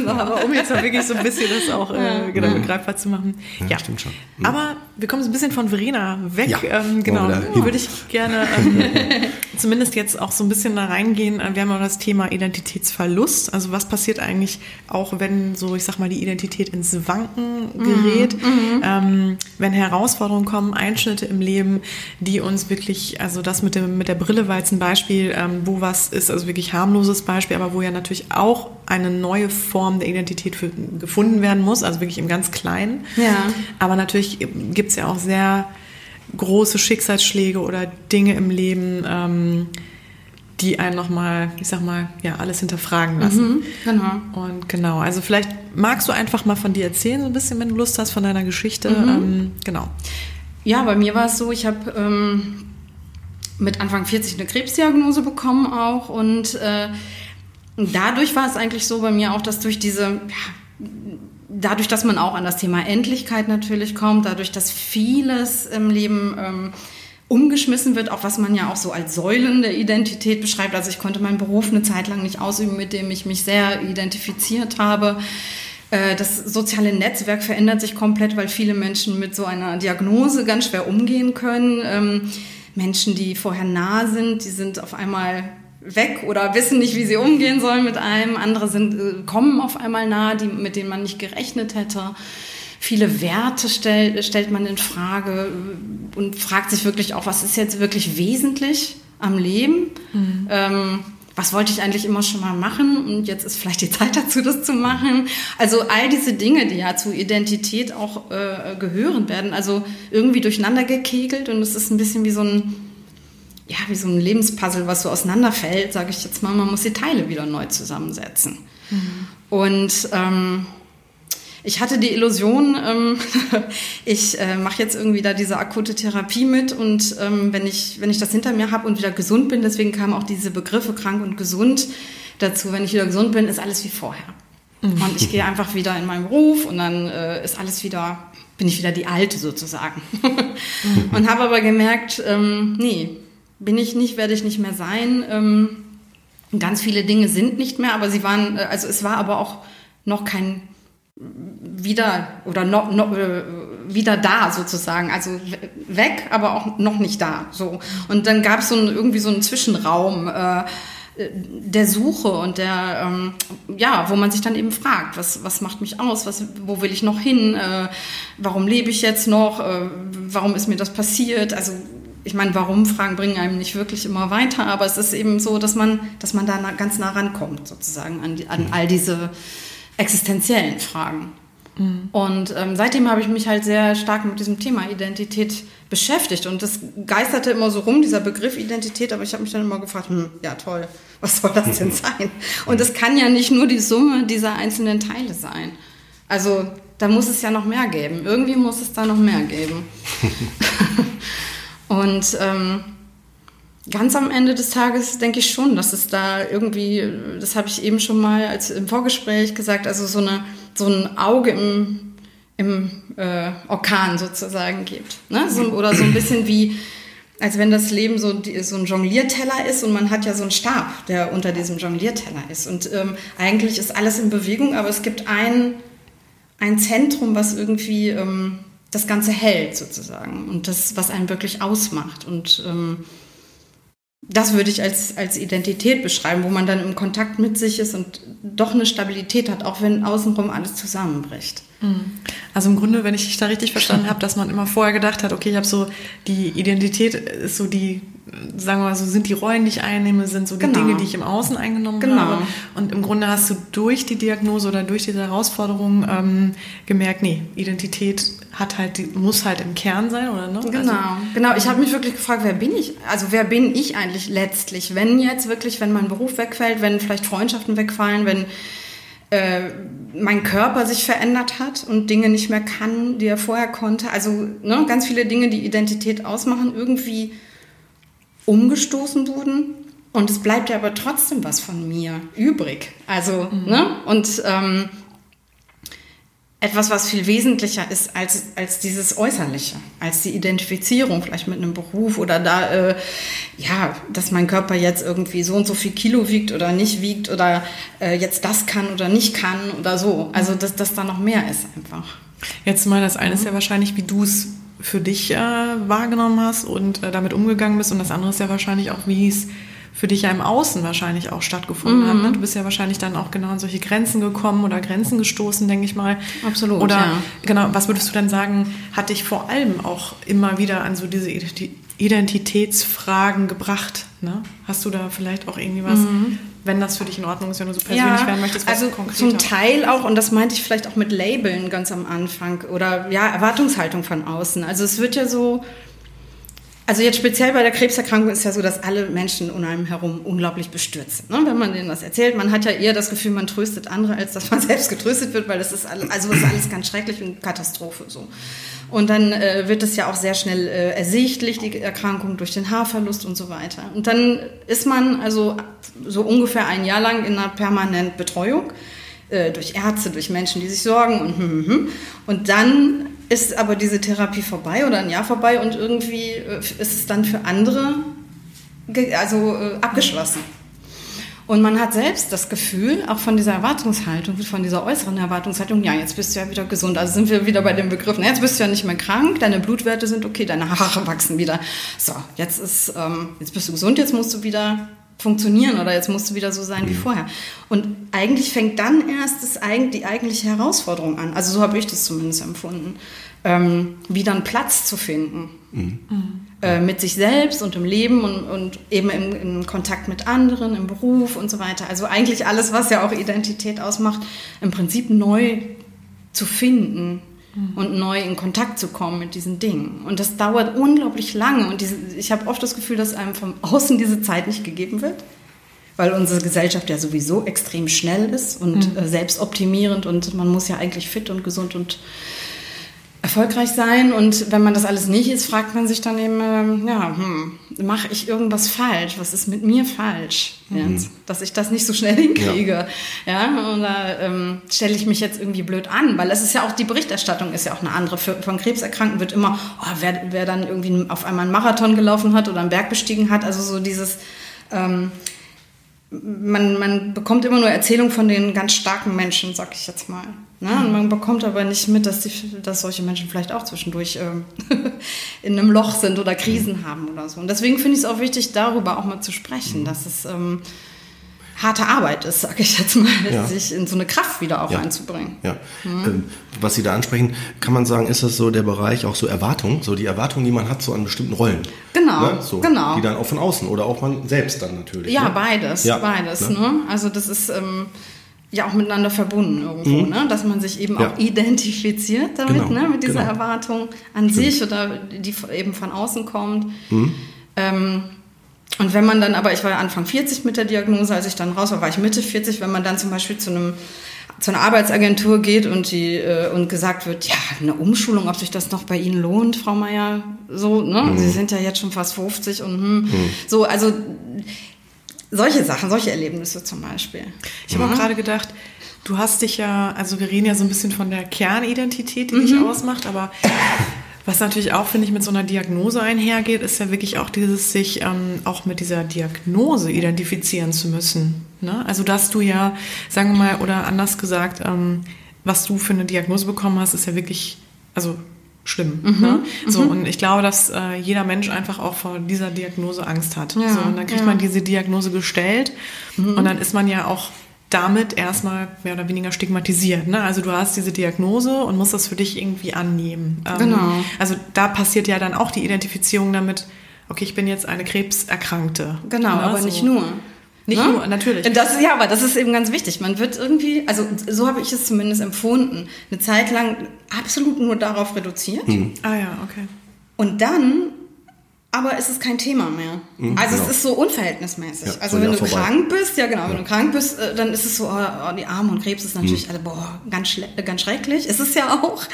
Aber um jetzt mal wirklich so ein bisschen das auch äh, genau, begreifbar zu machen. Ja,
stimmt schon.
Aber wir kommen so ein bisschen von Verena weg.
Ja,
ähm, genau,
hin?
würde ich gerne ähm, *laughs* zumindest jetzt auch so ein bisschen da reingehen. Äh, Wir haben ja das Thema Identitätsverlust. Also was passiert eigentlich auch, wenn so, ich sag mal, die Identität ins Wanken gerät, ähm, wenn Herausforderungen kommen, Einschnitte im Leben, die uns wirklich, also das mit dem mit der Brille war jetzt ein Beispiel, ähm, wo was ist, also wirklich harmloses Beispiel, aber wo ja natürlich auch eine neue Form der Identität für, gefunden werden muss, also wirklich im ganz Kleinen.
Ja.
Aber natürlich gibt es ja auch sehr große Schicksalsschläge oder Dinge im Leben, ähm, die einen nochmal, ich sag mal, ja, alles hinterfragen lassen.
Genau.
Und genau, also vielleicht magst du einfach mal von dir erzählen, so ein bisschen, wenn du Lust hast, von deiner Geschichte. Ähm, genau.
Ja, bei mir war es so, ich habe ähm, mit Anfang 40 eine Krebsdiagnose bekommen auch und äh, dadurch war es eigentlich so bei mir auch, dass durch diese, ja, dadurch, dass man auch an das Thema Endlichkeit natürlich kommt, dadurch, dass vieles im Leben ähm, umgeschmissen wird, auch was man ja auch so als Säulen der Identität beschreibt. Also ich konnte meinen Beruf eine Zeit lang nicht ausüben, mit dem ich mich sehr identifiziert habe. Äh, Das soziale Netzwerk verändert sich komplett, weil viele Menschen mit so einer Diagnose ganz schwer umgehen können. Menschen, die vorher nah sind, die sind auf einmal weg oder wissen nicht, wie sie umgehen sollen mit einem. Andere sind, äh, kommen auf einmal nah, die, mit denen man nicht gerechnet hätte. Viele Werte stell, stellt man in Frage äh, und fragt sich wirklich auch, was ist jetzt wirklich wesentlich am Leben? Ähm, was wollte ich eigentlich immer schon mal machen und jetzt ist vielleicht die Zeit *laughs* dazu, das zu machen. Also all diese Dinge, die ja zu Identität auch äh, gehören, werden also irgendwie durcheinander gekegelt und es ist ein bisschen wie so ein, ja, wie so ein Lebenspuzzle, was so auseinanderfällt, sage ich jetzt mal. Man muss die Teile wieder neu zusammensetzen. Und ähm, ich hatte die Illusion, ähm, *laughs* ich äh, mache jetzt irgendwie da diese akute Therapie mit und ähm, wenn, ich, wenn ich das hinter mir habe und wieder gesund bin, deswegen kamen auch diese Begriffe krank und gesund dazu, wenn ich wieder gesund bin, ist alles wie vorher. Und ich gehe einfach wieder in meinen Beruf und dann äh, ist alles wieder, bin ich wieder die Alte sozusagen. *laughs* und habe aber gemerkt, ähm, nee, bin ich nicht, werde ich nicht mehr sein. Ähm, ganz viele Dinge sind nicht mehr, aber sie waren, äh, also es war aber auch noch kein wieder oder noch, noch äh, wieder da sozusagen, also we- weg, aber auch noch nicht da. So. Und dann gab es so ein, irgendwie so einen Zwischenraum äh, der Suche und der ähm, ja, wo man sich dann eben fragt, was was macht mich aus, was wo will ich noch hin, äh, warum lebe ich jetzt noch, äh, warum ist mir das passiert, also ich meine, warum Fragen bringen einem nicht wirklich immer weiter, aber es ist eben so, dass man, dass man da ganz nah rankommt, sozusagen, an, die, an all diese existenziellen Fragen. Und ähm, seitdem habe ich mich halt sehr stark mit diesem Thema Identität beschäftigt. Und das geisterte immer so rum, dieser Begriff Identität, aber ich habe mich dann immer gefragt, hm, ja toll, *laughs* was soll das denn *laughs* sein? Und es kann ja nicht nur die Summe dieser einzelnen Teile sein. Also da muss es ja noch mehr geben. Irgendwie muss es da noch mehr geben. *laughs* Und ähm, ganz am Ende des Tages denke ich schon, dass es da irgendwie, das habe ich eben schon mal als im Vorgespräch gesagt, also so, eine, so ein Auge im, im äh, Orkan sozusagen gibt. Ne? So, oder so ein bisschen wie, als wenn das Leben so, so ein Jonglierteller ist und man hat ja so einen Stab, der unter diesem Jonglierteller ist. Und ähm, eigentlich ist alles in Bewegung, aber es gibt ein, ein Zentrum, was irgendwie ähm, das Ganze hält sozusagen und das, was einen wirklich ausmacht. Und ähm, das würde ich als, als Identität beschreiben, wo man dann im Kontakt mit sich ist und doch eine Stabilität hat, auch wenn außenrum alles zusammenbricht.
Also im Grunde, wenn ich dich da richtig verstanden habe, dass man immer vorher gedacht hat, okay, ich habe so, die Identität ist so die, sagen wir mal so, sind die Rollen, die ich einnehme, sind so die
Genau.
Dinge, die ich im Außen eingenommen
Genau.
habe. Und im Grunde hast du durch die Diagnose oder durch diese Herausforderung ähm, gemerkt, nee, Identität hat halt, muss halt im Kern sein, oder ne?
Genau,
Also,
genau. Ich habe mich wirklich gefragt, wer bin ich? Also wer bin ich eigentlich letztlich? Wenn jetzt wirklich, wenn mein Beruf wegfällt, wenn vielleicht Freundschaften wegfallen, wenn äh, mein Körper sich verändert hat und Dinge nicht mehr kann, die er vorher konnte. Also ne, ganz viele Dinge, die Identität ausmachen, irgendwie umgestoßen wurden. Und es bleibt ja aber trotzdem was von mir übrig. Also, ne? Und ähm, etwas, was viel wesentlicher ist als, als dieses Äußerliche, als die Identifizierung vielleicht mit einem Beruf oder da, äh, ja, dass mein Körper jetzt irgendwie so und so viel Kilo wiegt oder nicht wiegt oder äh, jetzt das kann oder nicht kann oder so. Also, dass, dass da noch mehr ist einfach.
Jetzt mal, das eine ist ja wahrscheinlich, wie du es für dich äh, wahrgenommen hast und äh, damit umgegangen bist und das andere ist ja wahrscheinlich auch, wie es für dich ja im Außen wahrscheinlich auch stattgefunden mhm. hat. Ne? Du bist ja wahrscheinlich dann auch genau an solche Grenzen gekommen oder Grenzen gestoßen, denke ich mal.
Absolut.
Oder
ja.
genau, was würdest du dann sagen, hat dich vor allem auch immer wieder an so diese Identitätsfragen gebracht? Ne? Hast du da vielleicht auch irgendwie was, mhm. Wenn das für dich in Ordnung ist, wenn du so persönlich ja, werden möchtest,
was also konkret zum Teil auch, und das meinte ich vielleicht auch mit Labeln ganz am Anfang oder ja, Erwartungshaltung von außen. Also es wird ja so also jetzt speziell bei der Krebserkrankung ist ja so, dass alle Menschen um einem herum unglaublich bestürzt sind. Ne? Wenn man denen das erzählt, man hat ja eher das Gefühl, man tröstet andere, als dass man *laughs* selbst getröstet wird, weil das ist alles, also ist alles ganz schrecklich und Katastrophe so. Und dann äh, wird es ja auch sehr schnell äh, ersichtlich, die Erkrankung durch den Haarverlust und so weiter. Und dann ist man also so ungefähr ein Jahr lang in einer permanenten Betreuung äh, durch Ärzte, durch Menschen, die sich sorgen und hm, hm, hm. und dann ist aber diese Therapie vorbei oder ein Jahr vorbei und irgendwie äh, ist es dann für andere also äh, abgeschlossen. Und man hat selbst das Gefühl, auch von dieser Erwartungshaltung, von dieser äußeren Erwartungshaltung, ja, jetzt bist du ja wieder gesund. Also sind wir wieder bei dem Begriff, na, jetzt bist du ja nicht mehr krank, deine Blutwerte sind okay, deine Haare wachsen wieder. So, jetzt ist, ähm, jetzt bist du gesund, jetzt musst du wieder funktionieren oder jetzt musst du wieder so sein wie mhm. vorher. Und eigentlich fängt dann erst das, die eigentliche Herausforderung an. Also so habe ich das zumindest empfunden. Ähm, wieder einen Platz zu finden. Mhm. Äh, mit sich selbst und im Leben und, und eben im, im, Kontakt mit anderen, im Beruf und so weiter. Also eigentlich alles, was ja auch Identität ausmacht, im Prinzip neu zu finden. Und neu in Kontakt zu kommen mit diesen Dingen. Und das dauert unglaublich lange. Und diese, ich habe oft das Gefühl, dass einem von außen diese Zeit nicht gegeben wird, weil unsere Gesellschaft ja sowieso extrem schnell ist und mhm. äh, selbstoptimierend und man muss ja eigentlich fit und gesund und erfolgreich sein. Und wenn man das alles nicht ist, fragt man sich dann eben, ähm, ja, hm, mache ich irgendwas falsch? Was ist mit mir falsch jetzt? Mhm. Dass ich das nicht so schnell *laughs* hinkriege. Ja, ja oder ähm, stelle ich mich jetzt irgendwie blöd an? Weil es ist ja auch, die Berichterstattung ist ja auch eine andere. Für, von Krebserkrankten wird immer, oh, wer, wer dann irgendwie auf einmal einen Marathon gelaufen hat oder einen Berg bestiegen hat, also so dieses... Ähm, man, man bekommt immer nur Erzählungen von den ganz starken Menschen, sag ich jetzt mal. Ne? Und man bekommt aber nicht mit, dass, die, dass solche Menschen vielleicht auch zwischendurch ähm, *laughs* in einem Loch sind oder Krisen haben oder so. Und deswegen finde ich es auch wichtig, darüber auch mal zu sprechen, mhm. dass es ähm, harte Arbeit ist, sage ich jetzt mal, ja. sich in so eine Kraft wieder auch
ja.
einzubringen.
Ja. Mhm. Was Sie da ansprechen, kann man sagen, ist das so der Bereich auch so Erwartung, so die Erwartung, die man hat so an bestimmten Rollen.
Genau, ne? so, genau.
Die dann auch von außen oder auch man selbst dann natürlich.
Ja, ne? beides, ja. beides. Ne? ne? Also das ist ähm, ja auch miteinander verbunden irgendwo, mhm. ne? dass man sich eben auch identifiziert damit, genau. ne? mit dieser genau. Erwartung an Stimmt. sich oder die eben von außen kommt. Mhm. Ähm, und wenn man dann, aber ich war ja Anfang 40 mit der Diagnose, als ich dann raus war, war ich Mitte 40, wenn man dann zum Beispiel zu einem zu einer Arbeitsagentur geht und die äh, und gesagt wird, ja, eine Umschulung, ob sich das noch bei Ihnen lohnt, Frau Meier, so, ne? Mhm. Sie sind ja jetzt schon fast 50 und hm, mhm. so, also solche Sachen, solche Erlebnisse zum Beispiel.
Ich habe auch gerade gedacht, du hast dich ja, also wir reden ja so ein bisschen von der Kernidentität, die mhm. dich ausmacht, aber was natürlich auch, finde ich, mit so einer Diagnose einhergeht, ist ja wirklich auch dieses, sich ähm, auch mit dieser Diagnose identifizieren zu müssen. Ne? Also, dass du ja, sagen wir mal, oder anders gesagt, ähm, was du für eine Diagnose bekommen hast, ist ja wirklich, also schlimm. Mhm, ne? So, mhm. und ich glaube, dass äh, jeder Mensch einfach auch vor dieser Diagnose Angst hat. Ja, so, und dann kriegt ja. man diese Diagnose gestellt mhm. und dann ist man ja auch damit erstmal mehr oder weniger stigmatisiert. Ne? Also du hast diese Diagnose und musst das für dich irgendwie annehmen.
Ähm, genau.
Also da passiert ja dann auch die Identifizierung damit, okay, ich bin jetzt eine Krebserkrankte.
Genau, ne? aber so. nicht nur.
Nicht ne? nur, natürlich.
Das, ja, aber das ist eben ganz wichtig. Man wird irgendwie, also so habe ich es zumindest empfunden, eine Zeit lang absolut nur darauf reduziert.
Mhm. Ah ja, okay.
Und dann aber es ist kein Thema mehr. Mhm, also genau. es ist so unverhältnismäßig. Ja, also wenn du vorbei. krank bist, ja genau, ja. wenn du krank bist, äh, dann ist es so, oh, oh, die Arme und Krebs ist natürlich mhm. alle, boah, ganz, ganz schrecklich. Ist es ja auch.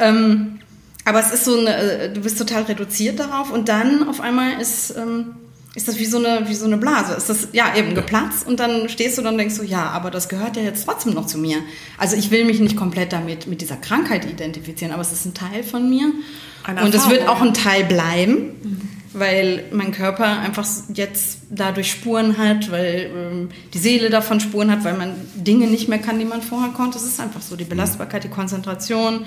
Ähm, aber es ist so eine, äh, du bist total reduziert darauf und dann auf einmal ist, ähm, ist das wie so eine, wie so eine Blase. Ist das, ja, eben geplatzt und dann stehst du dann und denkst so, ja, aber das gehört ja jetzt trotzdem noch zu mir. Also ich will mich nicht komplett damit, mit dieser Krankheit identifizieren, aber es ist ein Teil von mir. Eine und es wird auch ein Teil bleiben, mhm. Weil mein Körper einfach jetzt dadurch Spuren hat, weil ähm, die Seele davon Spuren hat, weil man Dinge nicht mehr kann, die man vorher konnte. Es ist einfach so, die Belastbarkeit, die Konzentration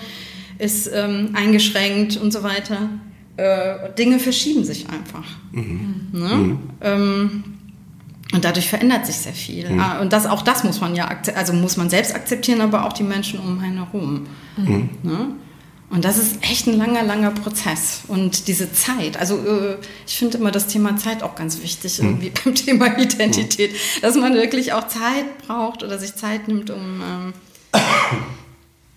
ist ähm, eingeschränkt und so weiter äh, Dinge verschieben sich einfach. Mhm. Ne? Mhm. Ähm, und dadurch verändert sich sehr viel. Mhm. Ah, und das, auch das muss man ja, also muss man selbst akzeptieren, aber auch die Menschen um einen herum. Mhm. Ne? Und das ist echt ein langer, langer Prozess. Und diese Zeit, also äh, ich finde immer das Thema Zeit auch ganz wichtig, mhm. irgendwie *laughs* beim Thema Identität, dass man wirklich auch Zeit braucht oder sich Zeit nimmt, um ähm,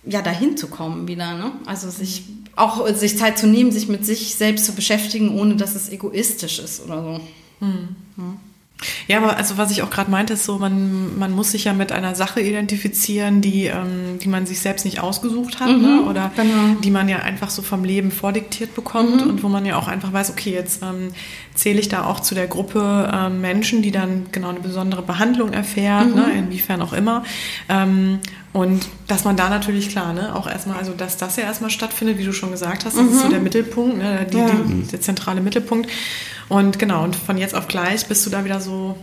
ja, dahin zu kommen wieder. Ne? Also sich auch sich Zeit zu nehmen, sich mit sich selbst zu beschäftigen, ohne dass es egoistisch ist oder so. Hm.
Ja. Ja, aber also was ich auch gerade meinte, ist so, man, man muss sich ja mit einer Sache identifizieren, die, ähm, die man sich selbst nicht ausgesucht hat, ne? mhm, ne? oder genau. die man ja einfach so vom Leben vordiktiert bekommt mhm. und wo man ja auch einfach weiß, okay, jetzt ähm, zähle ich da auch zu der Gruppe ähm, Menschen, die dann genau eine besondere Behandlung erfährt, mhm. ne? inwiefern auch immer. Ähm, und dass man da natürlich klar, ne, auch erstmal, also dass das ja erstmal stattfindet, wie du schon gesagt hast, das ist so mhm. der Mittelpunkt, ne, die, ja. die, der zentrale Mittelpunkt. Und genau, und von jetzt auf gleich bist du da wieder so,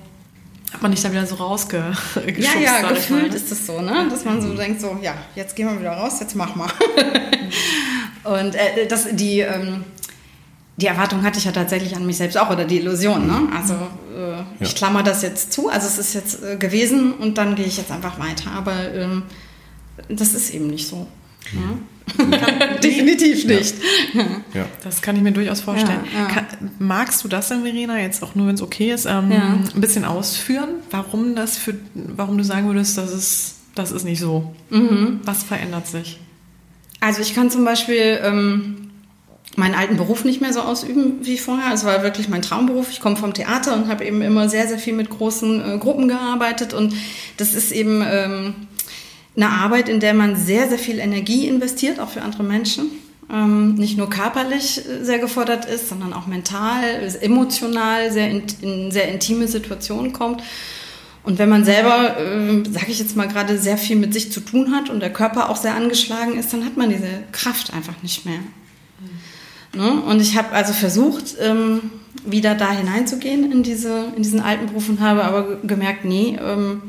hat man dich da wieder so rausgeschubst.
Ja, ja, gefühlt ist es so, ne? Dass man so denkt, so, ja, jetzt gehen wir wieder raus, jetzt mach mal. und äh, das, die, ähm, die Erwartung hatte ich ja tatsächlich an mich selbst auch oder die Illusion. Ne? Also äh, ja. ich klammer das jetzt zu. Also es ist jetzt äh, gewesen und dann gehe ich jetzt einfach weiter. Aber ähm, das ist eben nicht so. Mhm. *laughs* Definitiv nicht.
Ja. ja. Das kann ich mir durchaus vorstellen. Ja, kann, magst du das denn, Verena, jetzt auch nur, wenn es okay ist, ähm, ein bisschen ausführen, warum das für, warum du sagen würdest, das ist, das ist nicht so? Mhm. Was verändert sich?
Also ich kann zum Beispiel ähm, meinen alten Beruf nicht mehr so ausüben wie vorher. Es war wirklich mein Traumberuf. Ich komme vom Theater und habe eben immer sehr, sehr viel mit großen äh, Gruppen gearbeitet und das ist eben ähm, eine Arbeit, in der man sehr, sehr viel Energie investiert, auch für andere Menschen. Ähm, nicht nur körperlich äh, sehr gefordert ist, sondern auch mental, emotional sehr in, in sehr intime Situationen kommt. Und wenn man selber, äh, sage ich jetzt mal gerade, sehr viel mit sich zu tun hat und der Körper auch sehr angeschlagen ist, dann hat man diese Kraft einfach nicht mehr. Mhm. Ne? Und ich habe also versucht, ähm, wieder da hineinzugehen in, diese, in diesen alten Beruf und habe aber gemerkt, nee, ähm,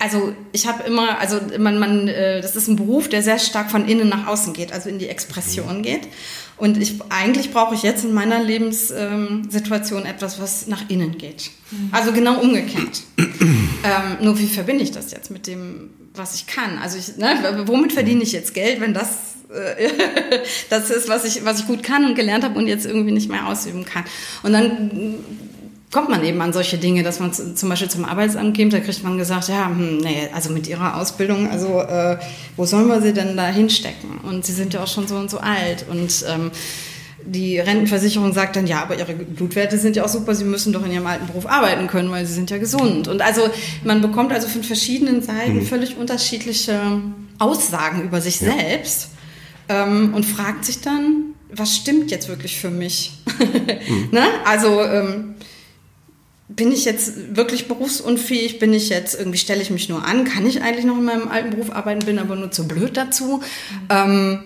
also ich habe immer, also man, man, äh, das ist ein Beruf, der sehr stark von innen nach außen geht, also in die Expression mhm. geht. Und ich eigentlich brauche ich jetzt in meiner Lebenssituation etwas, was nach innen geht. Mhm. Also genau umgekehrt. ähm, nur wie verbinde ich das jetzt mit dem, was ich kann? Also ich, ne, womit verdiene ich jetzt Geld, wenn das äh, *laughs* das ist, was ich, was ich gut kann und gelernt habe und jetzt irgendwie nicht mehr ausüben kann. Und dann kommt man eben an solche Dinge, dass man zum Beispiel zum Arbeitsamt geht, da kriegt man gesagt, ja, hm, nee, also mit ihrer Ausbildung, also äh, wo sollen wir sie denn da hinstecken? Und sie sind ja auch schon so und so alt und ähm, die Rentenversicherung sagt dann, ja, aber ihre Blutwerte sind ja auch super, sie müssen doch in ihrem alten Beruf arbeiten können, weil sie sind ja gesund. Und also man bekommt also von verschiedenen Seiten mhm. völlig unterschiedliche Aussagen über sich ja. selbst ähm, und fragt sich dann, was stimmt jetzt wirklich für mich? *laughs* mhm. ne? Also ähm, bin ich jetzt wirklich berufsunfähig? Bin ich jetzt, irgendwie stelle ich mich nur an? Kann ich eigentlich noch in meinem alten Beruf arbeiten, bin aber nur zu blöd dazu? Mhm. Ähm,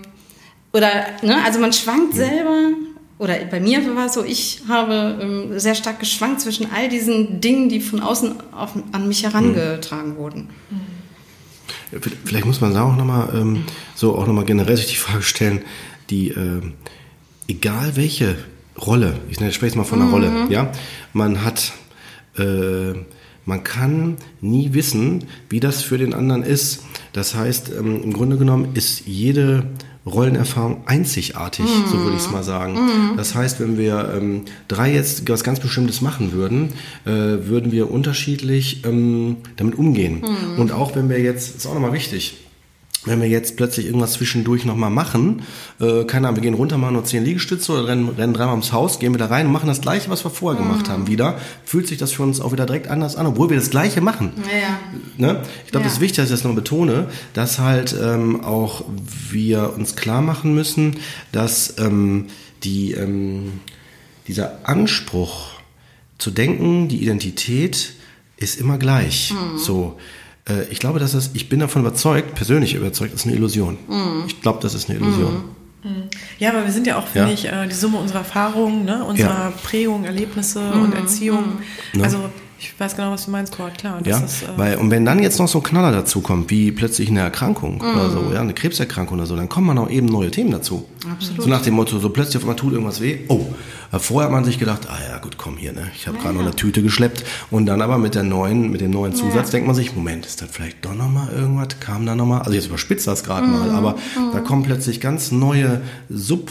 oder, ne, also man schwankt selber, oder bei mir war es so, ich habe ähm, sehr stark geschwankt zwischen all diesen Dingen, die von außen auf, an mich herangetragen mhm. wurden.
Vielleicht muss man da auch nochmal ähm, so auch nochmal generell sich die Frage stellen, die, äh, egal welche Rolle, ich spreche jetzt mal von einer mhm. Rolle, ja, man hat äh, man kann nie wissen, wie das für den anderen ist. Das heißt, ähm, im Grunde genommen ist jede Rollenerfahrung einzigartig, mhm. so würde ich es mal sagen. Mhm. Das heißt, wenn wir ähm, drei jetzt was ganz Bestimmtes machen würden, äh, würden wir unterschiedlich ähm, damit umgehen. Mhm. Und auch wenn wir jetzt, ist auch nochmal wichtig, wenn wir jetzt plötzlich irgendwas zwischendurch nochmal machen, äh, keine Ahnung, wir gehen runter, machen nur zehn Liegestütze oder rennen, rennen dreimal ums Haus, gehen wieder rein und machen das Gleiche, was wir vorher mhm. gemacht haben, wieder, fühlt sich das für uns auch wieder direkt anders an, obwohl wir das Gleiche machen. Ja. Ne? Ich glaube, ja. das ist wichtig, dass ich das noch betone, dass halt ähm, auch wir uns klar machen müssen, dass ähm, die... Ähm, dieser Anspruch zu denken, die Identität ist immer gleich.
Mhm.
So, äh, ich glaube, dass es, ich bin davon überzeugt, persönlich überzeugt, das ist eine Illusion.
Mhm.
Ich glaube, das ist eine Illusion.
Ja, aber wir sind ja auch, finde
Ja.
ich, äh, die Summe unserer Erfahrungen, ne? unserer
Ja.
Prägung, Erlebnisse und Erziehung.
Ne?
Also ich weiß genau, was du meinst, Kurt, klar.
Ja,
ist, äh,
weil, und wenn dann jetzt noch so ein Knaller dazu kommt, wie plötzlich eine Erkrankung oder
Mhm.
so, ja, eine Krebserkrankung oder so, dann kommen auch eben neue Themen dazu.
Absolut.
So nach dem Motto, so plötzlich auf einmal tut irgendwas weh. Oh, äh, vorher hat man sich gedacht, ah ja, gut, komm hier, ne, ich habe gerade noch eine Tüte geschleppt. Und dann aber mit der neuen, mit dem neuen Zusatz denkt man sich, Moment, ist das vielleicht doch noch mal irgendwas? Kam da noch mal? Also jetzt überspitzt das gerade mal,
Mhm.
aber da kommen plötzlich ganz neue Sub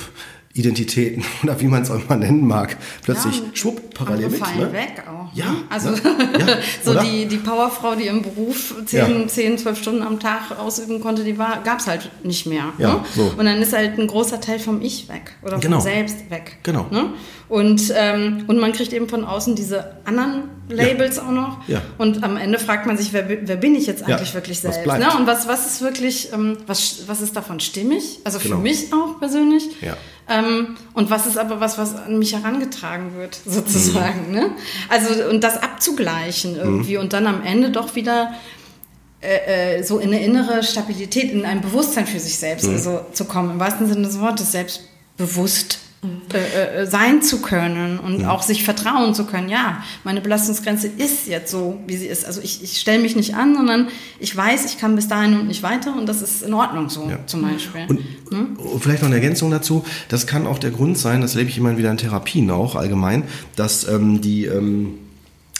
Identitäten *laughs* oder wie man es auch mal nennen mag, plötzlich
Ja,
schwupp parallel mit.
fallen
Ne?
weg auch.
Ja,
ne? Also
ne? Ja, *laughs*
so die, die Powerfrau, die im Beruf 10,
Ja.
10, 12 Stunden am Tag ausüben konnte, die gab es halt nicht mehr.
Ja,
ne?
so.
Und dann ist halt ein großer Teil vom Ich weg oder
Genau.
vom Selbst weg.
Genau.
Ne? Und, ähm, und man kriegt eben von außen diese anderen Labels auch noch.
Ja.
Und am Ende fragt man sich, wer, wer bin ich jetzt
Ja,
eigentlich wirklich
was
selbst?
bleibt?
Ne? Und was, was ist wirklich, ähm, was, was ist davon stimmig? Also
Genau.
für mich auch persönlich.
Ja.
Ähm, und was ist aber was, was an mich herangetragen wird, *laughs* sozusagen. Ne? Also, und das abzugleichen irgendwie und dann am Ende doch wieder äh, äh, so in eine innere Stabilität, in ein Bewusstsein für sich selbst also, zu kommen, im wahrsten Sinne des Wortes, selbstbewusst. Äh, äh, sein zu können und auch sich vertrauen zu können. Ja, meine Belastungsgrenze ist jetzt so, wie sie ist. Also ich, ich stelle mich nicht an, sondern ich weiß, ich kann bis dahin und nicht weiter und das ist in Ordnung so,
Ja.
zum Beispiel.
Und, und vielleicht noch eine Ergänzung dazu, das kann auch der Grund sein, das erlebe ich immer wieder in Therapien auch allgemein, dass ähm, die, ähm,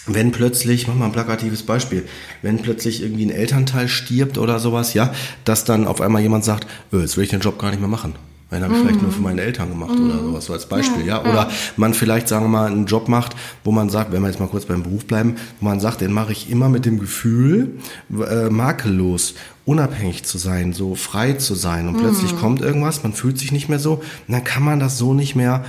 wenn plötzlich, mach mal ein plakatives Beispiel, wenn plötzlich irgendwie ein Elternteil stirbt oder sowas, ja, dass dann auf einmal jemand sagt, "Ö, jetzt will ich den Job gar nicht mehr machen. Den habe ich vielleicht nur für meine Eltern gemacht oder sowas, so als Beispiel, ja. Oder man vielleicht, sagen wir mal, einen Job macht, wo man sagt, wenn wir jetzt mal kurz beim Beruf bleiben, wo man sagt, den mache ich immer mit dem Gefühl, äh, makellos, unabhängig zu sein, so frei zu sein. Und plötzlich kommt irgendwas, man fühlt sich nicht mehr so, und dann kann man das so nicht mehr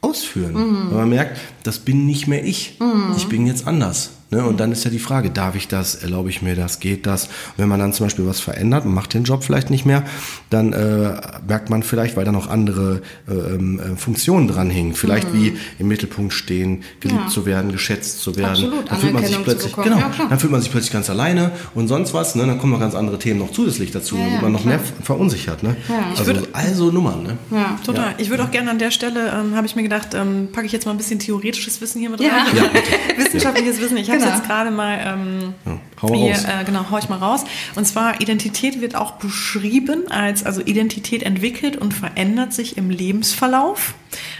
ausführen. Weil man merkt, das bin nicht mehr ich. Ich bin jetzt anders. Ne? Und dann ist ja die Frage, darf ich das, erlaube ich mir das, geht das? Und wenn man dann zum Beispiel was verändert und macht den Job vielleicht nicht mehr, dann äh, merkt man vielleicht, weil da noch andere äh, ähm, äh, Funktionen dranhängen. Vielleicht wie im Mittelpunkt stehen, geliebt
Ja.
zu werden, geschätzt zu werden.
Absolut,
dann fühlt man sich plötzlich, genau,
Ja,
dann fühlt man sich plötzlich ganz alleine und sonst was. Ne? Dann kommen noch ganz andere Themen noch zusätzlich dazu,
Ja, ja,
wird man noch
klar.
mehr verunsichert. Ne? Also, also Nummern. Ne?
ja.
Total. Ich würde auch gerne an der Stelle, ähm, habe ich mir gedacht, ähm, packe ich jetzt mal ein bisschen theoretisches Wissen hier mit rein. *laughs* Wissenschaftliches Wissen. Ich habe
Genau.
jetzt gerade mal ähm,
Ja, hau mal
hier,
raus.
äh, genau, hau ich mal raus. Und zwar Identität wird auch beschrieben als, also Identität entwickelt und verändert sich im Lebensverlauf.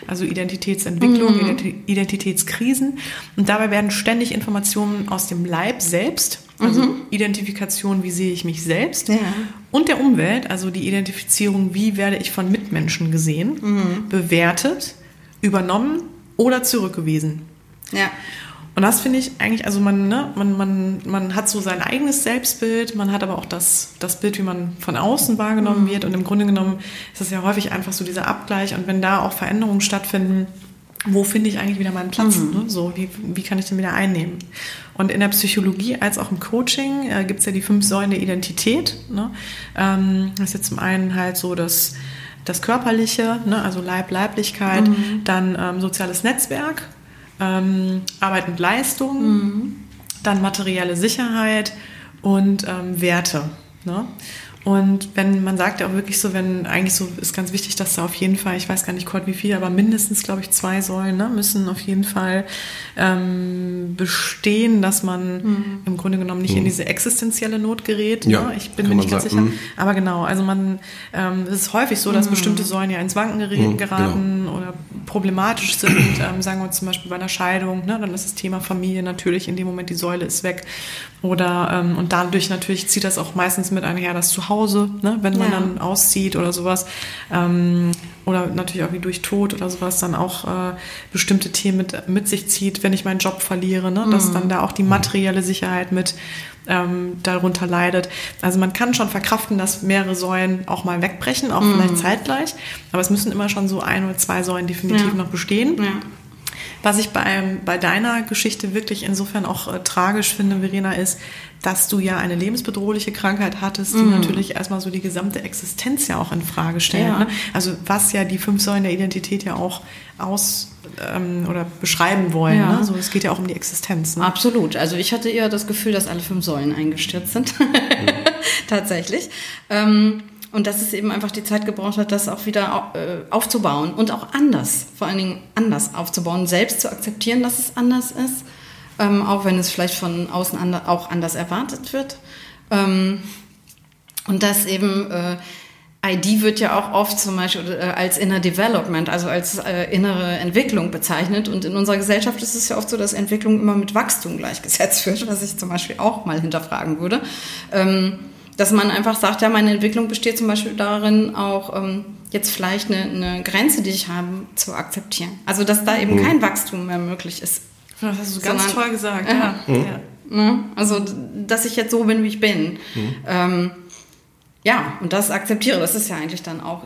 Also Identitätsentwicklung,
Mhm.
Identi Identitätskrisen. Und dabei werden ständig Informationen aus dem Leib selbst, also Identifikation, wie sehe ich mich selbst,
Mhm. Ja.
und der Umwelt, also die Identifizierung, wie werde ich von Mitmenschen gesehen,
Mhm.
bewertet, übernommen oder zurückgewiesen.
ja.
Und das finde ich eigentlich, also man, ne, man, man, man hat so sein eigenes Selbstbild, man hat aber auch das, das Bild, wie man von außen wahrgenommen wird. Und im Grunde genommen ist es ja häufig einfach so dieser Abgleich. Und wenn da auch Veränderungen stattfinden, wo finde ich eigentlich wieder meinen Platz? Ne? So, wie, wie kann ich den wieder einnehmen? Und in der Psychologie als auch im Coaching äh, gibt es ja die fünf Säulen der Identität. Ne? Ähm, das ist jetzt zum einen halt so das, das Körperliche, ne? also Leib, Leiblichkeit, dann ähm, soziales Netzwerk, ähm, Arbeit und Leistung, dann materielle Sicherheit und ähm, Werte. Ne? Und wenn man sagt ja auch wirklich so, wenn eigentlich so ist ganz wichtig, dass da auf jeden Fall, ich weiß gar nicht Kurt wie viel, aber mindestens glaube ich zwei Säulen ne, müssen auf jeden Fall ähm, bestehen, dass man im Grunde genommen nicht in diese existenzielle Not gerät.
Ja,
ne? Ich bin mir nicht ganz
sagen.
sicher. Aber genau, also man, ähm, es ist häufig so, dass bestimmte Säulen ja ins Wanken
Mhm,
geraten oder problematisch sind. Ähm, sagen wir zum Beispiel bei einer Scheidung, ne? dann ist das Thema Familie natürlich in dem Moment die Säule ist weg. Oder ähm, und dadurch natürlich zieht das auch meistens mit einher das Zuhause, ne? wenn man
Ja.
dann auszieht oder sowas. Ähm, oder natürlich auch wie durch Tod oder sowas dann auch äh, bestimmte Themen mit, mit sich zieht, wenn ich meinen Job verliere, ne? dass dann da auch die materielle Sicherheit mit ähm, darunter leidet. Also man kann schon verkraften, dass mehrere Säulen auch mal wegbrechen, auch vielleicht zeitgleich, aber es müssen immer schon so ein oder zwei Säulen definitiv
Ja.
noch bestehen.
ja.
Was ich bei, bei deiner Geschichte wirklich insofern auch äh, tragisch finde, Verena, ist, dass du ja eine lebensbedrohliche Krankheit hattest, die mm. natürlich erstmal so die gesamte Existenz ja auch in Frage stellt. Ja. Ne? Also was ja die fünf Säulen der Identität ja auch aus ähm, oder beschreiben wollen. Ja. Ne? So, es geht ja auch um die Existenz.
Ne? Absolut. Also ich hatte eher das Gefühl, dass alle fünf Säulen eingestürzt sind. Mhm. *laughs* Tatsächlich. Ähm, und dass es eben einfach die Zeit gebraucht hat, das auch wieder äh, aufzubauen und auch anders, vor allen Dingen anders aufzubauen, selbst zu akzeptieren, dass es anders ist, ähm, auch wenn es vielleicht von außen andre, auch anders erwartet wird. Ähm, und dass eben äh, ID wird ja auch oft zum Beispiel äh, als Inner Development, also als äh, innere Entwicklung bezeichnet. Und in unserer Gesellschaft ist es ja oft so, dass Entwicklung immer mit Wachstum gleichgesetzt *laughs* wird, was ich zum Beispiel auch mal hinterfragen würde. Ähm, dass man einfach sagt, ja, meine Entwicklung besteht zum Beispiel darin, auch ähm, jetzt vielleicht eine, eine, Grenze, die ich habe, zu akzeptieren. Also dass da eben mhm. kein Wachstum mehr möglich ist.
Das hast du ganz sondern, toll gesagt, ja.
ja. Mhm. ja. Ne? Also, dass ich jetzt so bin, wie ich bin. Mhm. Ähm, ja, und das akzeptiere, das ist ja eigentlich dann auch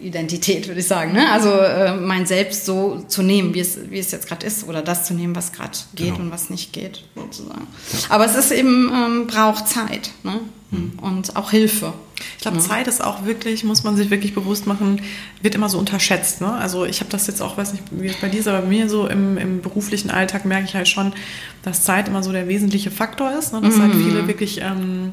Identität, würde ich sagen. Ne? Also äh, mein Selbst so zu nehmen, wie es, wie es jetzt gerade ist, oder das zu nehmen, was gerade geht genau. und was nicht geht, sozusagen. Ja. Aber es ist eben, ähm, braucht Zeit ne? Mhm. und auch Hilfe.
Ich glaube, ja. Zeit ist auch wirklich, muss man sich wirklich bewusst machen, wird immer so unterschätzt. Ne? Also ich habe das jetzt auch, weiß nicht, wie es bei dir ist, aber bei mir so im, im beruflichen Alltag merke ich halt schon, dass Zeit immer so der wesentliche Faktor ist. Ne? Dass mhm. halt viele wirklich... Ähm,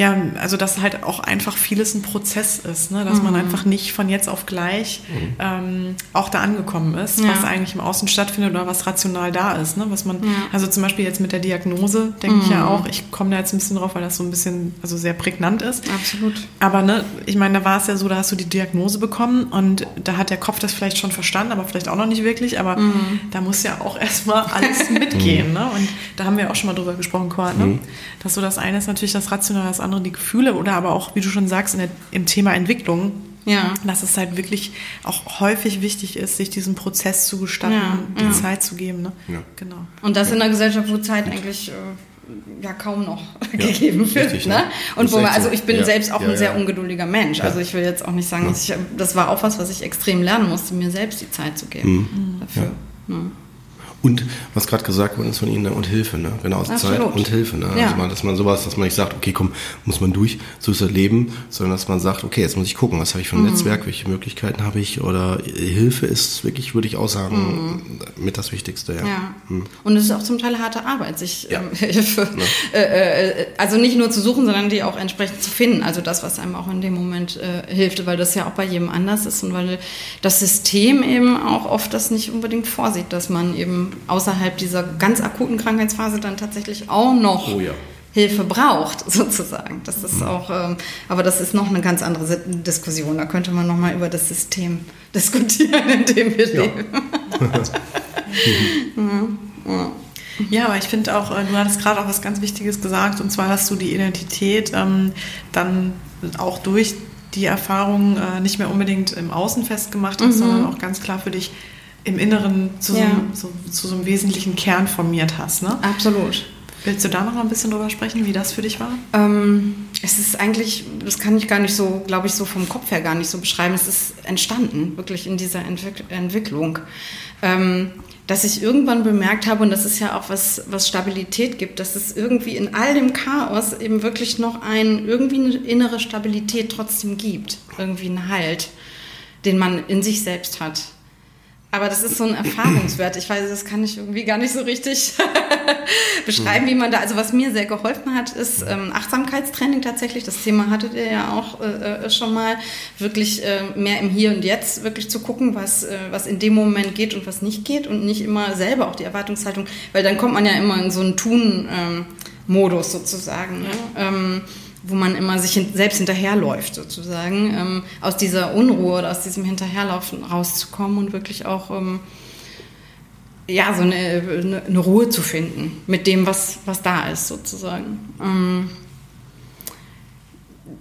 ja, also dass halt auch einfach vieles ein Prozess ist, ne? dass mhm. man einfach nicht von jetzt auf gleich mhm. ähm, auch da angekommen ist, ja. was eigentlich im Außen stattfindet oder was rational da ist. Ne? Was man, ja. also zum Beispiel jetzt mit der Diagnose denke mhm. ich ja mhm. auch, ich komme da jetzt ein bisschen drauf, weil das so ein bisschen, also sehr prägnant ist.
Absolut.
Aber ne, ich meine, da war es ja so, da hast du die Diagnose bekommen und da hat der Kopf das vielleicht schon verstanden, aber vielleicht auch noch nicht wirklich, aber mhm. da muss ja auch erstmal alles *laughs* mitgehen. ne? Und da haben wir auch schon mal drüber gesprochen, Kurt, ne? Mhm. dass so das eine ist natürlich das Rationale, das andere die Gefühle oder aber auch, wie du schon sagst, der, im Thema Entwicklung. Ja. Dass es halt wirklich auch häufig wichtig ist, sich diesen Prozess zu gestatten, ja, die ja. Zeit zu geben. Ne?
Ja. Genau. Und das in einer Gesellschaft, wo Zeit eigentlich äh, ja kaum noch *laughs* gegeben wird. Richtig, ne? ne? Und wo man, also ich bin selbst auch ein sehr ungeduldiger Mensch. Also ich will jetzt auch nicht sagen, ich, das war auch was, was ich extrem lernen musste, mir selbst die Zeit zu geben mhm. dafür. Ne?
Und was gerade gesagt worden ist von Ihnen, ne? und Hilfe, ne? Genau, Absolut. Zeit und Hilfe. Ne? Ja. Also mal, dass man sowas, dass man nicht sagt, okay, komm, muss man durch, so ist das Leben, sondern dass man sagt, okay, jetzt muss ich gucken, was habe ich für ein mhm. Netzwerk, welche Möglichkeiten habe ich oder Hilfe ist wirklich, würde ich auch sagen, mhm. mit das Wichtigste. Ja. ja.
Mhm. Und es ist auch zum Teil harte Arbeit, sich ja. ähm, *laughs* Hilfe, äh, äh, also nicht nur zu suchen, sondern die auch entsprechend zu finden. Also das, was einem auch in dem Moment äh, hilft, weil das ja auch bei jedem anders ist und weil das System eben auch oft das nicht unbedingt vorsieht, dass man eben außerhalb dieser ganz akuten Krankheitsphase dann tatsächlich auch noch oh ja. Hilfe braucht, *laughs* sozusagen. Das ist mhm. auch, ähm, aber das ist noch eine ganz andere Diskussion. Da könnte man nochmal über das System *laughs* diskutieren, in dem wir ja. leben. *laughs*
ja. Ja, aber ich finde auch, äh, du hattest gerade auch was ganz Wichtiges gesagt, und zwar hast du die Identität ähm, dann auch durch die Erfahrung äh, nicht mehr unbedingt im Außen festgemacht hast, mhm. sondern auch ganz klar für dich im Inneren zu, ja. so, so, zu so einem wesentlichen Kern formiert hast. Ne?
Absolut.
Willst du da noch ein bisschen drüber sprechen, wie das für dich war?
Ähm, es ist eigentlich, das kann ich gar nicht so, glaube ich, so vom Kopf her gar nicht so beschreiben. Es ist entstanden, wirklich in dieser Entwick Entwicklung. Ähm, dass ich irgendwann bemerkt habe, und das ist ja auch was, was Stabilität gibt, dass es irgendwie in all dem Chaos eben wirklich noch ein, irgendwie eine innere Stabilität trotzdem gibt. Irgendwie einen Halt, den man in sich selbst hat. Aber das ist so ein Erfahrungswert. Ich weiß, das kann ich irgendwie gar nicht so richtig *laughs* beschreiben, wie man da. Also was mir sehr geholfen hat, ist ähm, Achtsamkeitstraining tatsächlich. Das Thema hattet ihr ja auch äh, äh, schon mal. Wirklich äh, mehr im Hier und Jetzt wirklich zu gucken, was, äh, was in dem Moment geht und was nicht geht und nicht immer selber auch die Erwartungshaltung, weil dann kommt man ja immer in so einen Tun-Modus ähm, sozusagen. Ne? Ähm, wo man immer sich selbst hinterherläuft, sozusagen, ähm, aus dieser Unruhe oder aus diesem Hinterherlaufen rauszukommen und wirklich auch ähm, ja, so eine, eine, eine, Ruhe zu finden mit dem, was, was da ist, sozusagen. Ähm,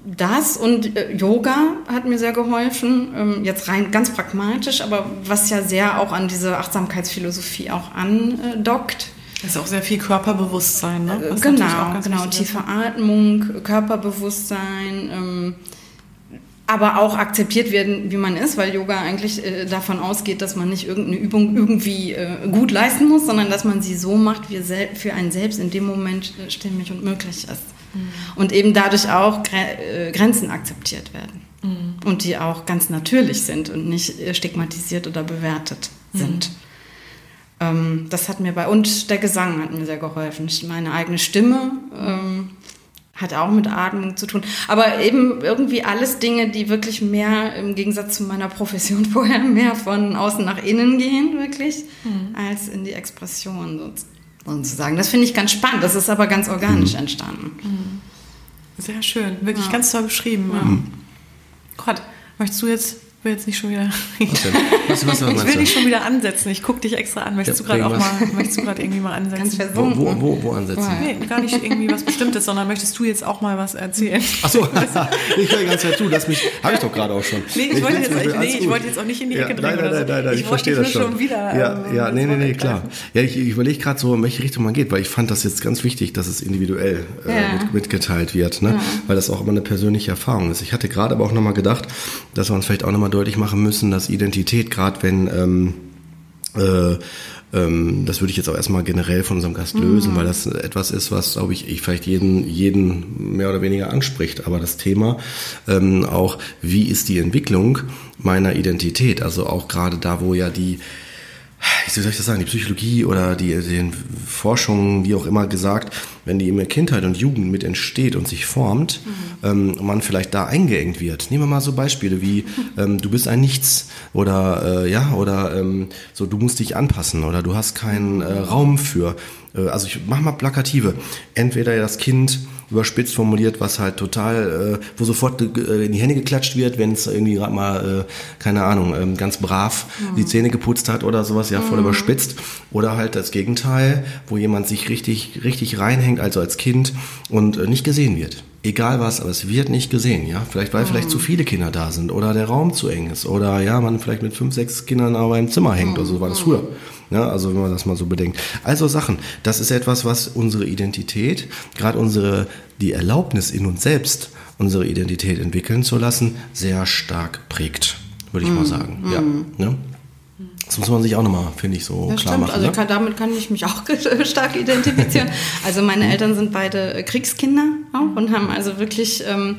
das und äh, Yoga hat mir sehr geholfen, ähm, jetzt rein ganz pragmatisch, aber was ja sehr auch an diese Achtsamkeitsphilosophie auch andockt
das ist auch sehr viel Körperbewusstsein, ne?
Was genau, genau. Tiefe Atmung, Körperbewusstsein, ähm, aber auch akzeptiert werden, wie man ist, weil Yoga eigentlich äh, davon ausgeht, dass man nicht irgendeine Übung irgendwie äh, gut leisten muss, sondern dass man sie so macht, wie für einen selbst in dem Moment äh, stimmig und möglich ist. Mhm. Und eben dadurch auch Gre äh, Grenzen akzeptiert werden. Mhm. Und die auch ganz natürlich sind und nicht äh, stigmatisiert oder bewertet mhm. sind. Ähm, das hat mir bei, und der Gesang hat mir sehr geholfen. Meine eigene Stimme. Ähm, hat auch mit Atmung zu tun. Aber eben irgendwie alles Dinge, die wirklich mehr im Gegensatz zu meiner Profession *laughs* vorher mehr von außen nach innen gehen, wirklich, mhm. als in die Expression sozusagen. Das finde ich ganz spannend. Das ist aber ganz organisch mhm. entstanden. Mhm.
Sehr schön. Wirklich ja. ganz toll beschrieben. Ja. Mhm. Gott, möchtest du jetzt will jetzt nicht schon wieder. *laughs* Was, was, was, ich will dich schon wieder ansetzen. Ich gucke dich extra an. Möchtest ja, du gerade auch mal, möchtest du gerade irgendwie mal ansetzen?
Wo, wo, wo, wo ansetzen?
Nee, gar nicht *laughs* irgendwie was Bestimmtes, sondern möchtest du jetzt auch mal was erzählen?
Achso, *laughs* ich höre die ganze Zeit zu. Lass mich, habe ich doch gerade auch schon.
Nee, ich, ich wollte jetzt, nee, ich wollte jetzt auch nicht in die Ecke drängen.
Nein, nein, nein, nein, ich, ich verstehe das schon. schon wieder, ja, ähm, ja, nee, nee, nee, klar. Ja, ich, ich überlege gerade so, in welche Richtung man geht, weil ich fand das jetzt ganz wichtig, dass es individuell äh, ja. mit, mitgeteilt wird, ne? Ja. weil das auch immer eine persönliche Erfahrung ist. Ich hatte gerade aber auch nochmal gedacht, dass wir uns vielleicht auch nochmal deutlich machen müssen, nutzen das Identität, gerade wenn ähm, äh, ähm, das würde ich jetzt auch erstmal generell von unserem Gast lösen, mhm. weil das etwas ist, was, glaube ich, ich vielleicht jeden, jeden mehr oder weniger anspricht. Aber das Thema ähm, auch, wie ist die Entwicklung meiner Identität? Also auch gerade da, wo ja die wie soll ich das sagen, die Psychologie oder die, die Forschung, wie auch immer gesagt, wenn die in der Kindheit und Jugend mit entsteht und sich formt, mhm. ähm, und man vielleicht da eingeengt wird. Nehmen wir mal so Beispiele wie *laughs* ähm, du bist ein Nichts oder äh, ja oder ähm, so du musst dich anpassen oder du hast keinen äh, Raum für. Äh, also ich mach mal plakative. Entweder das Kind überspitzt formuliert, was halt total, äh, wo sofort äh, in die Hände geklatscht wird, wenn es irgendwie gerade mal, äh, keine Ahnung, ähm, ganz brav mhm. die Zähne geputzt hat oder sowas, ja, voll mhm. überspitzt. Oder halt das Gegenteil, wo jemand sich richtig, richtig reinhängt, also als Kind und äh, nicht gesehen wird egal was, aber es wird nicht gesehen, ja. Vielleicht, weil mhm. vielleicht zu viele Kinder da sind oder der Raum zu eng ist oder ja, man vielleicht mit fünf, sechs Kindern aber im Zimmer hängt mhm. oder so war das früher. Ja, also wenn man das mal so bedenkt. Also Sachen, das ist etwas, was unsere Identität, gerade unsere, die Erlaubnis in uns selbst, unsere Identität entwickeln zu lassen, sehr stark prägt, würde ich mm, mal sagen. Ja. Ne? Das muss man sich auch nochmal, finde ich, so
ja,
klar
stimmt.
machen.
Also ne? kann, damit kann ich mich auch *laughs* stark identifizieren. Also meine mhm. Eltern sind beide Kriegskinder auch und haben also wirklich ähm,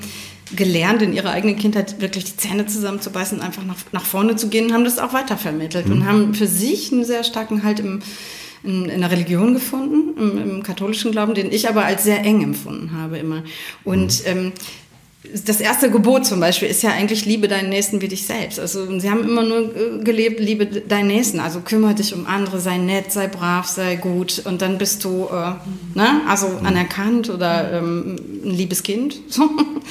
gelernt, in ihrer eigenen Kindheit wirklich die Zähne zusammenzubeißen und einfach nach, nach vorne zu gehen und haben das auch weitervermittelt mhm. und haben für sich einen sehr starken Halt im, in, in der Religion gefunden, im, im, katholischen Glauben, den ich aber als sehr eng empfunden habe immer. Und mhm. ähm, das erste Gebot zum Beispiel ist ja eigentlich Liebe deinen Nächsten wie dich selbst. Also sie haben immer nur äh, gelebt, liebe deinen Nächsten. Also kümmere dich um andere, sei nett, sei brav, sei gut und dann bist du, äh, ne, also mhm. anerkannt oder ähm, ein liebes Kind. *laughs*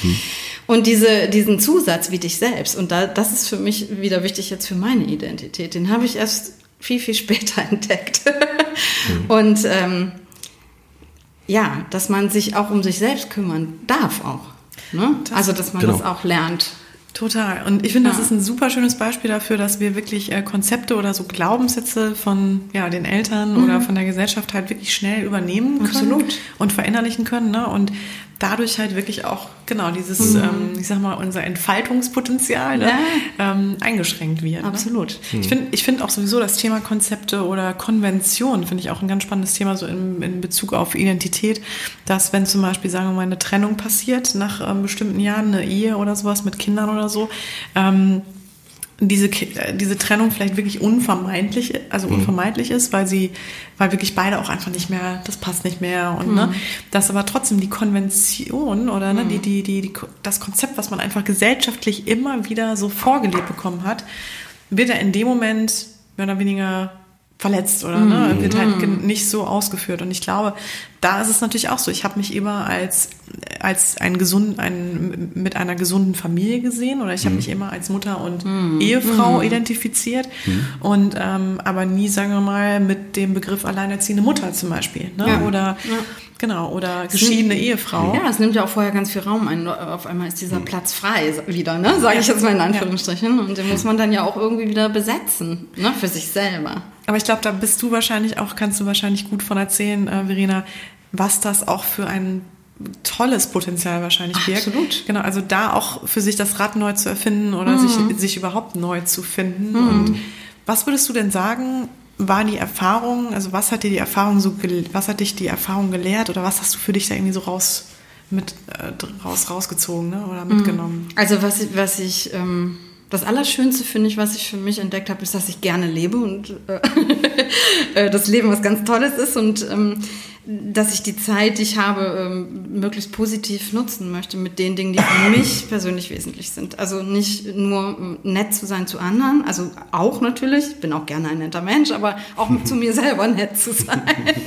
Mhm. Und diese, diesen Zusatz wie dich selbst, und da, das ist für mich wieder wichtig jetzt für meine Identität, den habe ich erst viel, viel *laughs* später entdeckt. mhm. Und ähm, ja, dass man sich auch um sich selbst kümmern darf auch. Ne? Das also, dass man genau. das auch lernt.
Total. Und ich finde, ja. das ist ein super schönes Beispiel dafür, dass wir wirklich äh, Konzepte oder so Glaubenssätze von ja, den Eltern mhm. oder von der Gesellschaft halt wirklich schnell übernehmen können Absolut. und verinnerlichen können. Ne? Und dadurch halt wirklich auch, genau, dieses, mhm. ähm, ich sag mal, unser Entfaltungspotenzial ne, ja. ähm, eingeschränkt wird.
Ne? Absolut.
Ne? Ich finde ich find auch sowieso das Thema Konzepte oder Konvention, finde ich auch ein ganz spannendes Thema so in, in Bezug auf Identität, dass wenn zum Beispiel, sagen wir mal, eine Trennung passiert nach ähm, bestimmten Jahren, eine Ehe oder sowas mit Kindern oder so, ähm, diese, äh, diese Trennung vielleicht wirklich unvermeidlich, also mhm. unvermeidlich ist, weil sie, weil wirklich beide auch einfach nicht mehr, das passt nicht mehr und ne, mhm. ne, dass aber trotzdem die Konvention oder ne, mhm. die, die, die, die, das Konzept, was man einfach gesellschaftlich immer wieder so vorgelebt bekommen hat, wird er in dem Moment mehr oder weniger verletzt oder ne, mhm. wird halt mhm. nicht so ausgeführt. Und ich glaube, da ist es natürlich auch so. Ich habe mich immer als als ein gesund, ein, mit einer gesunden Familie gesehen oder ich habe mhm. mich immer als Mutter und. Ehefrau identifiziert und ähm, aber nie, sagen wir mal, mit dem Begriff alleinerziehende Mutter zum Beispiel ne? ja. oder ja. Genau, oder geschiedene nimmt, Ehefrau.
Ja, es nimmt ja auch vorher ganz viel Raum ein. Auf einmal ist dieser Platz frei wieder, ne? sage ich jetzt mal in Anführungsstrichen. Und den muss man dann ja auch irgendwie wieder besetzen, ne? für sich selber.
Aber ich glaube, da bist du wahrscheinlich auch, kannst du wahrscheinlich gut von erzählen, äh, Verena, was das auch für ein tolles Potenzial wahrscheinlich birgt.
Absolut.
Genau, also da auch für sich das Rad neu zu erfinden oder
Mhm.
sich, sich überhaupt neu zu finden. Und was würdest du denn sagen, war die Erfahrung, also was hat dir die Erfahrung so, was hat dich die Erfahrung gelehrt oder was hast du für dich da irgendwie so raus mit äh, raus rausgezogen ne? oder mitgenommen?
Also was ich, was ich ähm, das Allerschönste finde ich, was ich für mich entdeckt habe, ist, dass ich gerne lebe und äh, *laughs* äh, das Leben was ganz Tolles ist und ähm, dass ich die Zeit, die ich habe, ähm, möglichst positiv nutzen möchte mit den Dingen, die für *coughs* mich persönlich wesentlich sind. Also nicht nur ähm, nett zu sein zu anderen, also auch natürlich, ich bin auch gerne ein netter Mensch, aber auch *laughs* zu mir selber nett zu sein.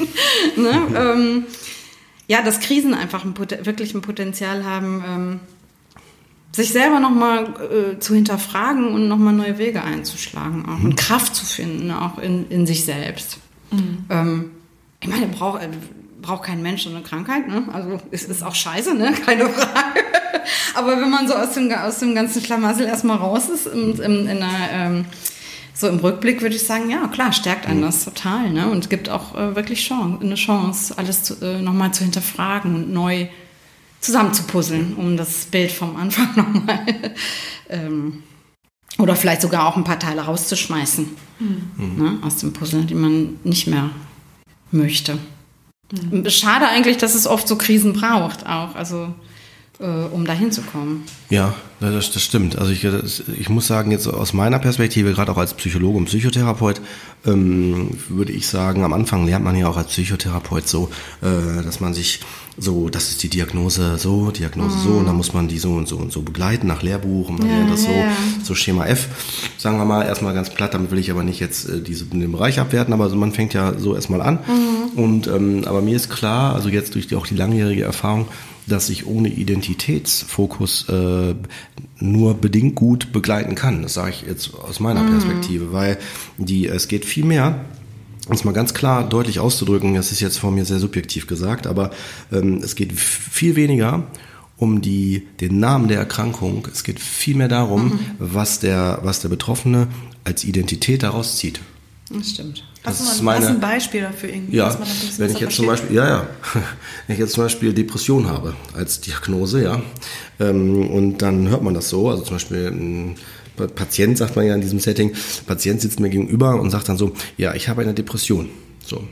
*laughs* ne? ähm, ja, dass Krisen einfach ein, wirklich ein Potenzial haben, ähm, sich selber nochmal äh, zu hinterfragen und nochmal neue Wege einzuschlagen auch und Kraft zu finden, auch in, in sich selbst. Ähm, ich meine, braucht braucht kein Mensch so eine Krankheit, ne? Also es ist auch scheiße, ne? *laughs* Keine Frage. Aber wenn man so aus dem, aus dem ganzen Schlamassel erstmal raus ist, im, im, in einer, ähm, so im Rückblick würde ich sagen, ja klar, stärkt einen das total, ne? Und es gibt auch äh, wirklich Chance, eine Chance, alles zu, äh, nochmal zu hinterfragen und neu zusammenzupuzzeln, um das Bild vom Anfang *laughs* nochmal ähm, oder vielleicht sogar auch ein paar Teile rauszuschmeißen ne, aus dem Puzzle, die man nicht mehr möchte. Schade eigentlich, dass es oft so Krisen braucht, auch, also äh, um dahin zu kommen.
Ja, das, das stimmt. Also ich, das, ich muss sagen, jetzt aus meiner Perspektive, gerade auch als Psychologe und Psychotherapeut, ähm, würde ich sagen, am Anfang lernt man ja auch als Psychotherapeut so, äh, dass man sich so, das ist die Diagnose so, Diagnose so, und dann muss man die so und so und so begleiten nach Lehrbuch und man
Ja,
lernt das so,
ja, ja.
so Schema F, sagen wir mal, erstmal ganz platt, damit will ich aber nicht jetzt äh, diese, den Bereich abwerten, aber so, man fängt ja so erstmal an. Und ähm, aber mir ist klar, also jetzt durch die, auch die langjährige Erfahrung, dass ich ohne Identitätsfokus äh, nur bedingt gut begleiten kann. Das sage ich jetzt aus meiner Perspektive, weil die, es geht viel mehr um es mal ganz klar deutlich auszudrücken, das ist jetzt von mir sehr subjektiv gesagt, aber ähm, es geht viel weniger um die, den Namen der Erkrankung. Es geht viel mehr darum, was, der, was der Betroffene als Identität daraus zieht.
Das stimmt.
Das
Hast
ist
du mal
meine-
hast ein Beispiel dafür irgendwie?
Ja,
man
wenn ich jetzt zum? Beispiel, ja, ja, *laughs* wenn ich jetzt zum Beispiel Depression habe als Diagnose, ja, ähm, und dann hört man das so, also zum Beispiel ein Pa- Patient sagt man ja in diesem Setting, Patient sitzt mir gegenüber und sagt dann so, ja, ich habe eine Depression. So,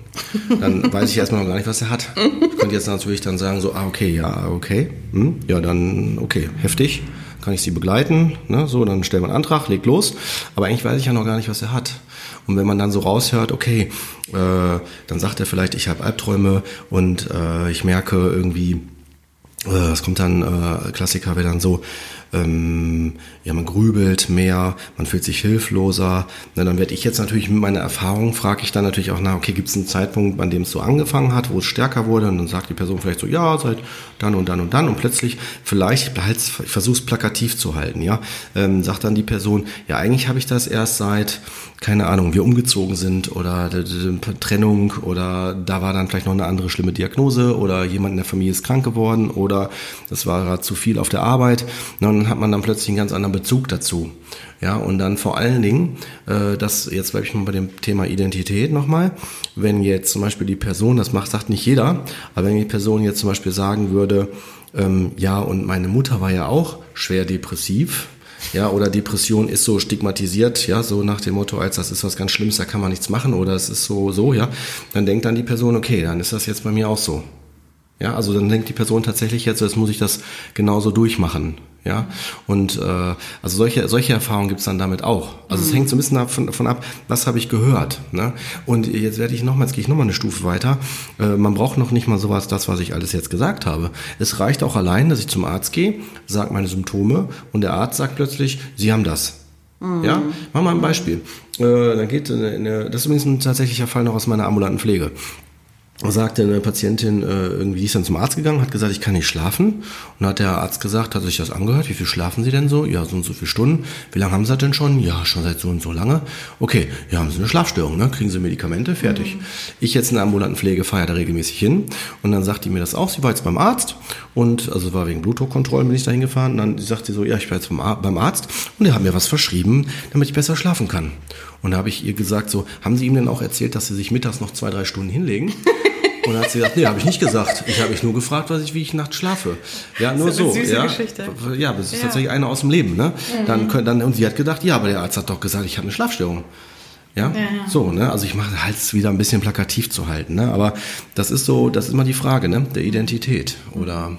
dann *laughs* weiß ich erstmal noch gar nicht, was er hat. Ich könnte jetzt natürlich dann sagen so, ah, okay, ja, okay, hm, ja, dann, okay, heftig, kann ich Sie begleiten, ne, so, dann stellen wir einen Antrag, legt los, aber eigentlich weiß ich ja noch gar nicht, was er hat. Und wenn man dann so raushört, okay, äh, dann sagt er vielleicht, ich habe Albträume und äh, ich merke irgendwie, äh, es kommt dann, äh, Klassiker wäre dann so, ähm, ja, man grübelt mehr, man fühlt sich hilfloser. Na, dann werde ich jetzt natürlich mit meiner Erfahrung, frage ich dann natürlich auch nach, okay, gibt es einen Zeitpunkt, an dem es so angefangen hat, wo es stärker wurde? Und dann sagt die Person vielleicht so, ja, seit dann und dann und dann. Und plötzlich, vielleicht, ich, ich versuche es plakativ zu halten, ja, ähm, sagt dann die Person, ja, eigentlich habe ich das erst seit, keine Ahnung, wir umgezogen sind oder Trennung oder da war dann vielleicht noch eine andere schlimme Diagnose oder jemand in der Familie ist krank geworden oder das war gerade zu viel auf der Arbeit. Na, hat man dann plötzlich einen ganz anderen Bezug dazu. Ja, und dann vor allen Dingen, äh, das, jetzt bleibe ich mal bei dem Thema Identität nochmal, wenn jetzt zum Beispiel die Person, das macht, sagt nicht jeder, aber wenn die Person jetzt zum Beispiel sagen würde, ähm, ja, und meine Mutter war ja auch schwer depressiv, ja, oder Depression ist so stigmatisiert, ja, so nach dem Motto, als das ist was ganz Schlimmes, da kann man nichts machen oder es ist so, so, ja, dann denkt dann die Person, okay, dann ist das jetzt bei mir auch so. Ja, also dann denkt die Person tatsächlich jetzt, jetzt muss ich das genauso durchmachen. Ja, und äh, also solche, solche Erfahrungen gibt's dann damit auch. Also es hängt so ein bisschen davon, davon ab, was habe ich gehört. Ne? Und jetzt werde ich nochmal, jetzt gehe ich nochmal eine Stufe weiter. Äh, man braucht noch nicht mal sowas, das, was ich alles jetzt gesagt habe. Es reicht auch allein, dass ich zum Arzt gehe, sage meine Symptome und der Arzt sagt plötzlich, Sie haben das. Ja, machen wir mal ein Beispiel. Äh, dann geht eine, eine, das ist übrigens ein tatsächlicher Fall noch aus meiner ambulanten Pflege. Sagte eine Patientin, äh, irgendwie ist dann zum Arzt gegangen, hat gesagt, ich kann nicht schlafen. Und hat der Arzt gesagt, hat sich das angehört, wie viel schlafen Sie denn so? Ja, so und so viele Stunden. Wie lange haben Sie das denn schon? Ja, schon seit so und so lange. Okay, ja, haben Sie eine Schlafstörung, ne? Kriegen Sie Medikamente, fertig. Ich jetzt in der ambulanten Pflege fahre da regelmäßig hin. Und dann sagt die mir das auch, sie war jetzt beim Arzt und, also war wegen Blutdruckkontrollen bin ich da hingefahren. Und dann sagt sie so, ja, ich war jetzt beim Arzt und der hat mir was verschrieben, damit ich besser schlafen kann. Und da habe ich ihr gesagt, so, haben Sie ihm denn auch erzählt, dass Sie sich mittags noch zwei, drei Stunden hinlegen? *laughs* Und dann hat sie gesagt, nee, habe ich nicht gesagt. Ich habe mich nur gefragt, was ich, wie ich nachts schlafe. Ja, nur
Das ist eine
so. ja.
Geschichte.
ja, das ist
Ja.
tatsächlich eine aus dem Leben. Ne? Dann, können- dann, und sie hat gedacht, ja, aber der Arzt hat doch gesagt, ich habe eine Schlafstörung. Ja, so, ne? Also ich mache halt es wieder ein bisschen plakativ zu halten, ne? Aber das ist so, das ist immer die Frage, ne? Der Identität. Oder,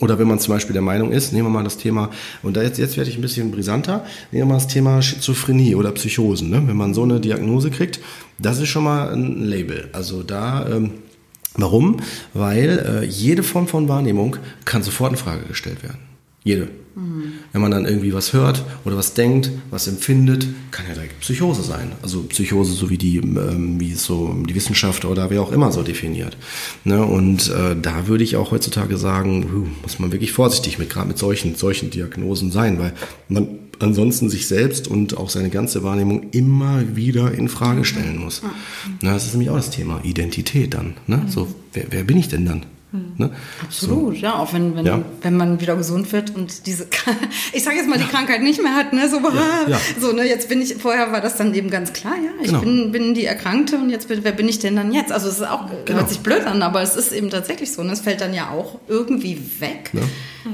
oder wenn man zum Beispiel der Meinung ist, nehmen wir mal das Thema, und da jetzt, jetzt werde ich ein bisschen brisanter, nehmen wir mal das Thema Schizophrenie oder Psychosen, ne? Wenn man so eine Diagnose kriegt, das ist schon mal ein Label. Also da, ähm, warum? Weil äh, jede Form von Wahrnehmung kann sofort in Frage gestellt werden. Jede. Wenn man dann irgendwie was hört oder was denkt, was empfindet, kann ja direkt Psychose sein. Also Psychose, so wie die, ähm, wie so die Wissenschaft oder wer auch immer so definiert. Ne? Und äh, da würde ich auch heutzutage sagen, huh, muss man wirklich vorsichtig mit gerade mit solchen solchen Diagnosen sein, weil man ansonsten sich selbst und auch seine ganze Wahrnehmung immer wieder in Frage stellen muss. Na, das ist nämlich auch das Thema Identität dann. Ne? So, wer, wer bin ich denn dann? Ne?
Absolut, ja, auch wenn, wenn,
Ja.
wenn man wieder gesund wird und diese, *laughs* ich sage jetzt mal, die Krankheit nicht mehr hat, ne, so,
ja.
so, ne, jetzt bin ich, vorher war das dann eben ganz klar, ja, ich
Genau.
bin, bin die Erkrankte und jetzt bin, wer bin ich denn dann jetzt? Also es ist auch,
Genau.
hört sich blöd an, aber es ist eben tatsächlich so, und es fällt dann ja auch irgendwie weg.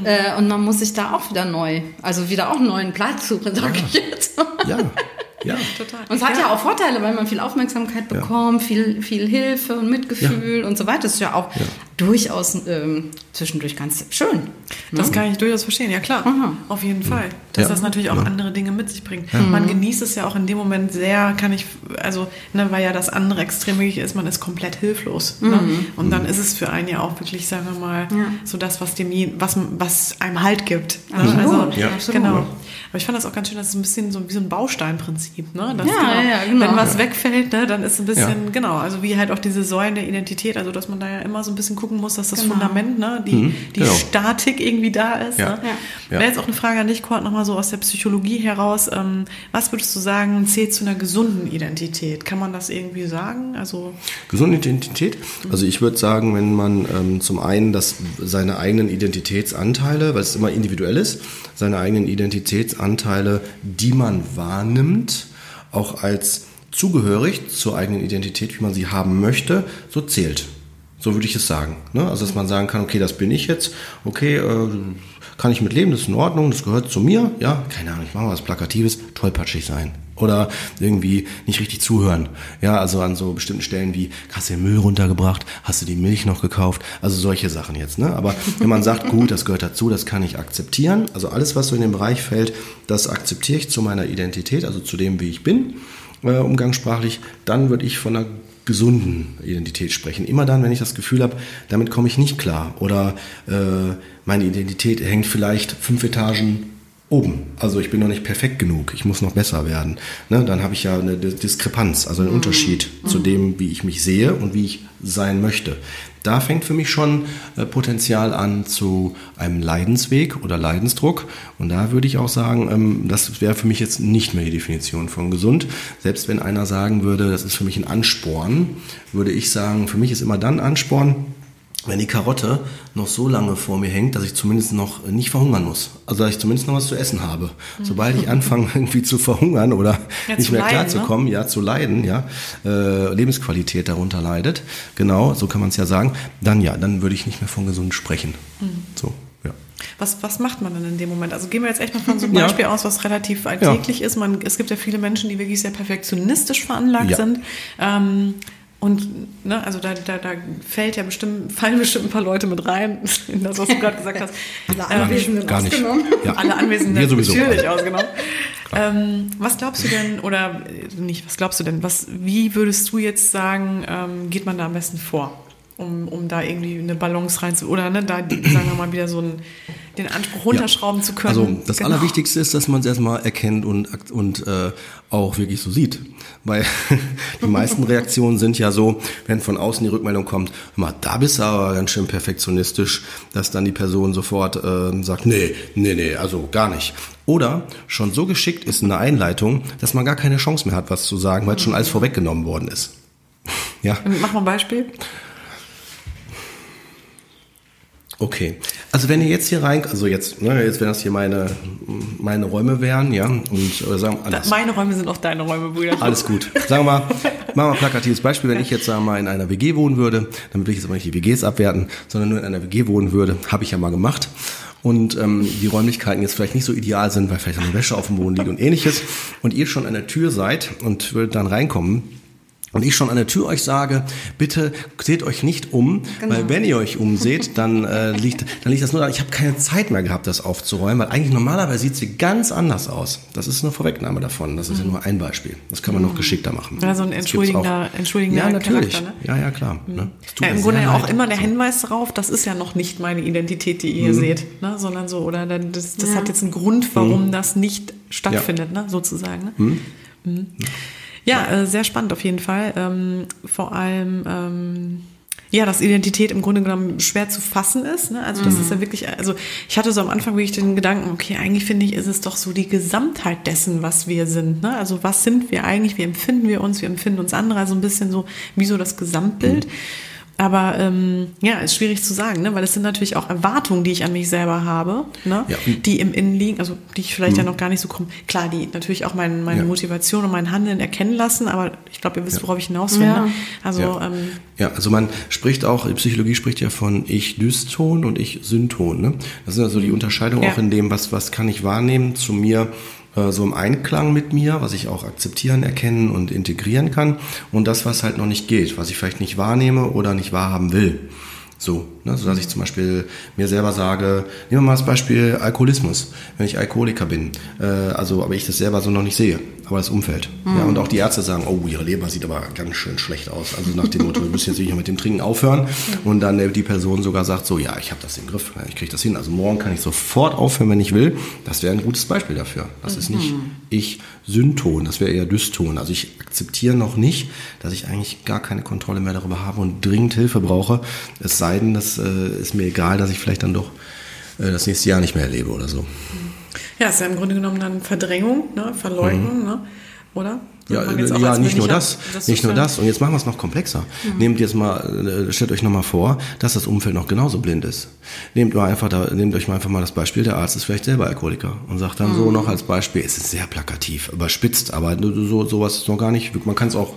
Äh, und man muss sich da auch wieder neu, also wieder auch einen neuen Platz suchen, sag ich jetzt.
Ja, *laughs* ja. *laughs*
Total.
Und es hat ja. auch Vorteile, weil man viel Aufmerksamkeit bekommt, viel, viel Hilfe und Mitgefühl und so weiter. Das ist ja auch durchaus ähm, zwischendurch ganz schön.
Das kann ich durchaus verstehen, ja klar. Auf jeden Fall. Dass
Ja.
das natürlich auch andere Dinge mit sich bringt. Man genießt es ja auch in dem Moment sehr, kann ich, also, ne, weil ja das andere extrem wirklich ist, man ist komplett hilflos. Ne? Und dann ist es für einen ja auch wirklich, sagen wir mal, so das, was dem, je- was, was einem Halt gibt. Ne?
Absolut,
Ja.
absolut.
Genau. Aber ich fand das auch ganz schön, das ist ein bisschen so wie so ein Bausteinprinzip, ne? Das,
Ja, ja, ja, genau.
Wenn was wegfällt, ne, dann ist ein bisschen,
Ja.
genau, also wie halt auch diese Säulen der Identität, also dass man da ja immer so ein bisschen gucken muss, dass das
Genau.
Fundament, ne, die,
Mhm,
die
genau.
Statik irgendwie da ist.
Ja.
Ne?
Ja.
Wäre jetzt auch eine Frage an dich, Kurt, nochmal so aus der Psychologie heraus. Ähm, was würdest du sagen, zählt zu einer gesunden Identität? Kann man das irgendwie sagen? Also,
Gesunde Identität? Also ich würde sagen, wenn man ähm, zum einen das, seine eigenen Identitätsanteile, weil es immer individuell ist, seine eigenen Identitätsanteile, die man wahrnimmt, auch als zugehörig zur eigenen Identität, wie man sie haben möchte, so zählt. So würde ich es sagen. Ne? Also dass man sagen kann, okay, das bin ich jetzt, okay, äh, kann ich mit leben, das ist in Ordnung, das gehört zu mir, ja, keine Ahnung, ich mache mal was Plakatives, tollpatschig sein. Oder irgendwie nicht richtig zuhören. Ja, also an so bestimmten Stellen wie, hast du den Müll runtergebracht, hast du die Milch noch gekauft, also solche Sachen jetzt. Ne? Aber wenn man sagt, gut, das gehört dazu, das kann ich akzeptieren, also alles, was so in den Bereich fällt, das akzeptiere ich zu meiner Identität, also zu dem, wie ich bin, äh, umgangssprachlich, dann würde ich von einer gesunden Identität sprechen. Immer dann, wenn ich das Gefühl habe, damit komme ich nicht klar oder äh, meine Identität hängt vielleicht fünf Etagen oben. Also ich bin noch nicht perfekt genug, ich muss noch besser werden. Ne? Dann habe ich ja eine Dis- Diskrepanz, also einen Unterschied zu dem, wie ich mich sehe und wie ich sein möchte. Da fängt für mich schon äh, Potenzial an zu einem Leidensweg oder Leidensdruck. Und da würde ich auch sagen, ähm, das wäre für mich jetzt nicht mehr die Definition von gesund. Selbst wenn einer sagen würde, das ist für mich ein Ansporn, würde ich sagen, für mich ist immer dann Ansporn, wenn die Karotte noch so lange vor mir hängt, dass ich zumindest noch nicht verhungern muss. Also dass ich zumindest noch was zu essen habe. Sobald ich anfange *laughs* irgendwie zu verhungern oder
Ja,
nicht mehr
leiden, ne?
klarzukommen, ja, zu leiden, ja, äh, Lebensqualität darunter leidet, genau, so kann man es ja sagen, dann ja, dann würde ich nicht mehr von gesund sprechen.
Mhm.
So, ja.
was, was macht man denn in dem Moment? Also gehen wir jetzt echt mal von so *laughs* einem
Ja.
Beispiel aus, was relativ alltäglich ist. Man, es gibt ja viele Menschen, die wirklich sehr perfektionistisch veranlagt
Ja.
sind. Ähm, und ne, also da, da, da fällt ja bestimmt, fallen bestimmt ein paar Leute mit rein, *laughs* in das, was du gerade gesagt hast.
Alle
Ähm,
Anwesenden
Gar nicht.
ausgenommen.
Ja.
alle Anwesenden
Wir sowieso.
natürlich ausgenommen. Ähm, was glaubst du denn, oder äh, nicht, was glaubst du denn, was, wie würdest du jetzt sagen, ähm, geht man da am besten vor? Um, um da irgendwie eine Balance rein zu, oder ne, da, sagen wir mal, wieder so einen, den Anspruch runterschrauben zu können.
Also das
Genau.
Allerwichtigste ist, dass man es erstmal erkennt und, und äh, auch wirklich so sieht. Weil *laughs* die meisten Reaktionen sind ja so, wenn von außen die Rückmeldung kommt, mal, da bist du aber ganz schön perfektionistisch, dass dann die Person sofort äh, sagt, nee, nee, nee, also gar nicht. Oder schon so geschickt ist in der Einleitung, dass man gar keine Chance mehr hat, was zu sagen, weil es schon alles vorweggenommen worden ist. *laughs* Ja.
Mach mal ein Beispiel.
Okay. Also wenn ihr jetzt hier rein, also jetzt, ne, jetzt wenn das hier meine, meine Räume wären, ja, und äh, sagen anders.
Meine Räume sind auch deine Räume, Brüder.
Alles gut. Sagen wir mal, machen wir ein plakatives Beispiel. Wenn ich jetzt sagen wir mal in einer WG wohnen würde, damit will ich jetzt aber nicht die WGs abwerten, sondern nur in einer WG wohnen würde, habe ich ja mal gemacht. Und ähm, die Räumlichkeiten jetzt vielleicht nicht so ideal sind, weil vielleicht eine Wäsche auf dem Boden liegt und ähnliches. Und ihr schon an der Tür seid und würdet dann reinkommen, und ich schon an der Tür euch sage, bitte seht euch nicht um, genau. weil wenn ihr euch umseht, dann äh, *laughs* liegt dann liegt das nur daran, ich habe keine Zeit mehr gehabt, das aufzuräumen, weil eigentlich normalerweise sieht sie ganz anders aus. Das ist eine Vorwegnahme davon. Das ist mhm. ja nur ein Beispiel. Das kann man noch mhm. geschickter machen.
Ja, so ein entschuldigender, entschuldigender
Ja, natürlich. Ne? Ja, ja, klar. Mhm. Ne?
Ja, Im Grunde ja auch immer der Hinweis darauf, das ist ja noch nicht meine Identität, die ihr mhm. seht, ne? sondern so, oder das, das ja. hat jetzt einen Grund, warum mhm. das nicht stattfindet, ne? sozusagen. Ne? Mhm. mhm. Ja, äh, sehr spannend auf jeden Fall. Ähm, vor allem, ähm, ja, dass Identität im Grunde genommen schwer zu fassen ist. Ne? Also das mhm. ist ja wirklich, also ich hatte so am Anfang wirklich den Gedanken, okay, eigentlich finde ich, ist es doch so die Gesamtheit dessen, was wir sind. Ne? Also was sind wir eigentlich, wie empfinden wir uns, wie empfinden uns andere, also ein bisschen so wie so das Gesamtbild. Mhm. Aber ähm, ja, ist schwierig zu sagen, ne? weil es sind natürlich auch Erwartungen, die ich an mich selber habe, ne? Ja. die im Innen liegen, also die ich vielleicht mhm. ja noch gar nicht so komme. Klar, die natürlich auch mein, meine ja. Motivation und mein Handeln erkennen lassen, aber ich glaube, ihr wisst, ja. worauf ich hinaus will. Ne?
Also, ja. Ähm, ja, also man spricht auch, die Psychologie spricht ja von Ich-Dyston und Ich-Synton. Ne? Das sind also die Unterscheidungen auch in dem, was, was kann ich wahrnehmen zu mir so im Einklang mit mir, was ich auch akzeptieren, erkennen und integrieren kann und das, was halt noch nicht geht, was ich vielleicht nicht wahrnehme oder nicht wahrhaben will. So, ne, so dass ich zum Beispiel mir selber sage, nehmen wir mal das Beispiel Alkoholismus, wenn ich Alkoholiker bin, äh, also aber ich das selber so noch nicht sehe, aber das Umfeld. Mhm. Ja, und auch die Ärzte sagen, oh, ihre Leber sieht aber ganz schön schlecht aus. Also nach dem Motto, wir müssen jetzt sicher mit dem Trinken aufhören. Und dann die Person sogar sagt so, ja, ich habe das im Griff, ich kriege das hin. Also morgen kann ich sofort aufhören, wenn ich will. Das wäre ein gutes Beispiel dafür. Das ist nicht mhm. ich Synton, das wäre eher Dyston. Also ich akzeptiere noch nicht, dass ich eigentlich gar keine Kontrolle mehr darüber habe und dringend Hilfe brauche. Es sei denn, das äh, ist mir egal, dass ich vielleicht dann doch äh, das nächste Jahr nicht mehr erlebe oder so.
Ja, ist ja im Grunde genommen dann Verdrängung, ne? Verleugnung, mhm. ne? oder?
Ja, ja nicht nur das, das nicht nur das. Und jetzt machen wir es noch komplexer. Mhm. Nehmt jetzt mal, äh, stellt euch nochmal vor, dass das Umfeld noch genauso blind ist. Nehmt mal einfach da, nehmt euch mal einfach mal das Beispiel, der Arzt ist vielleicht selber Alkoholiker und sagt dann mhm. so noch als Beispiel, es ist sehr plakativ, überspitzt, aber so, sowas ist noch gar nicht, man kann es auch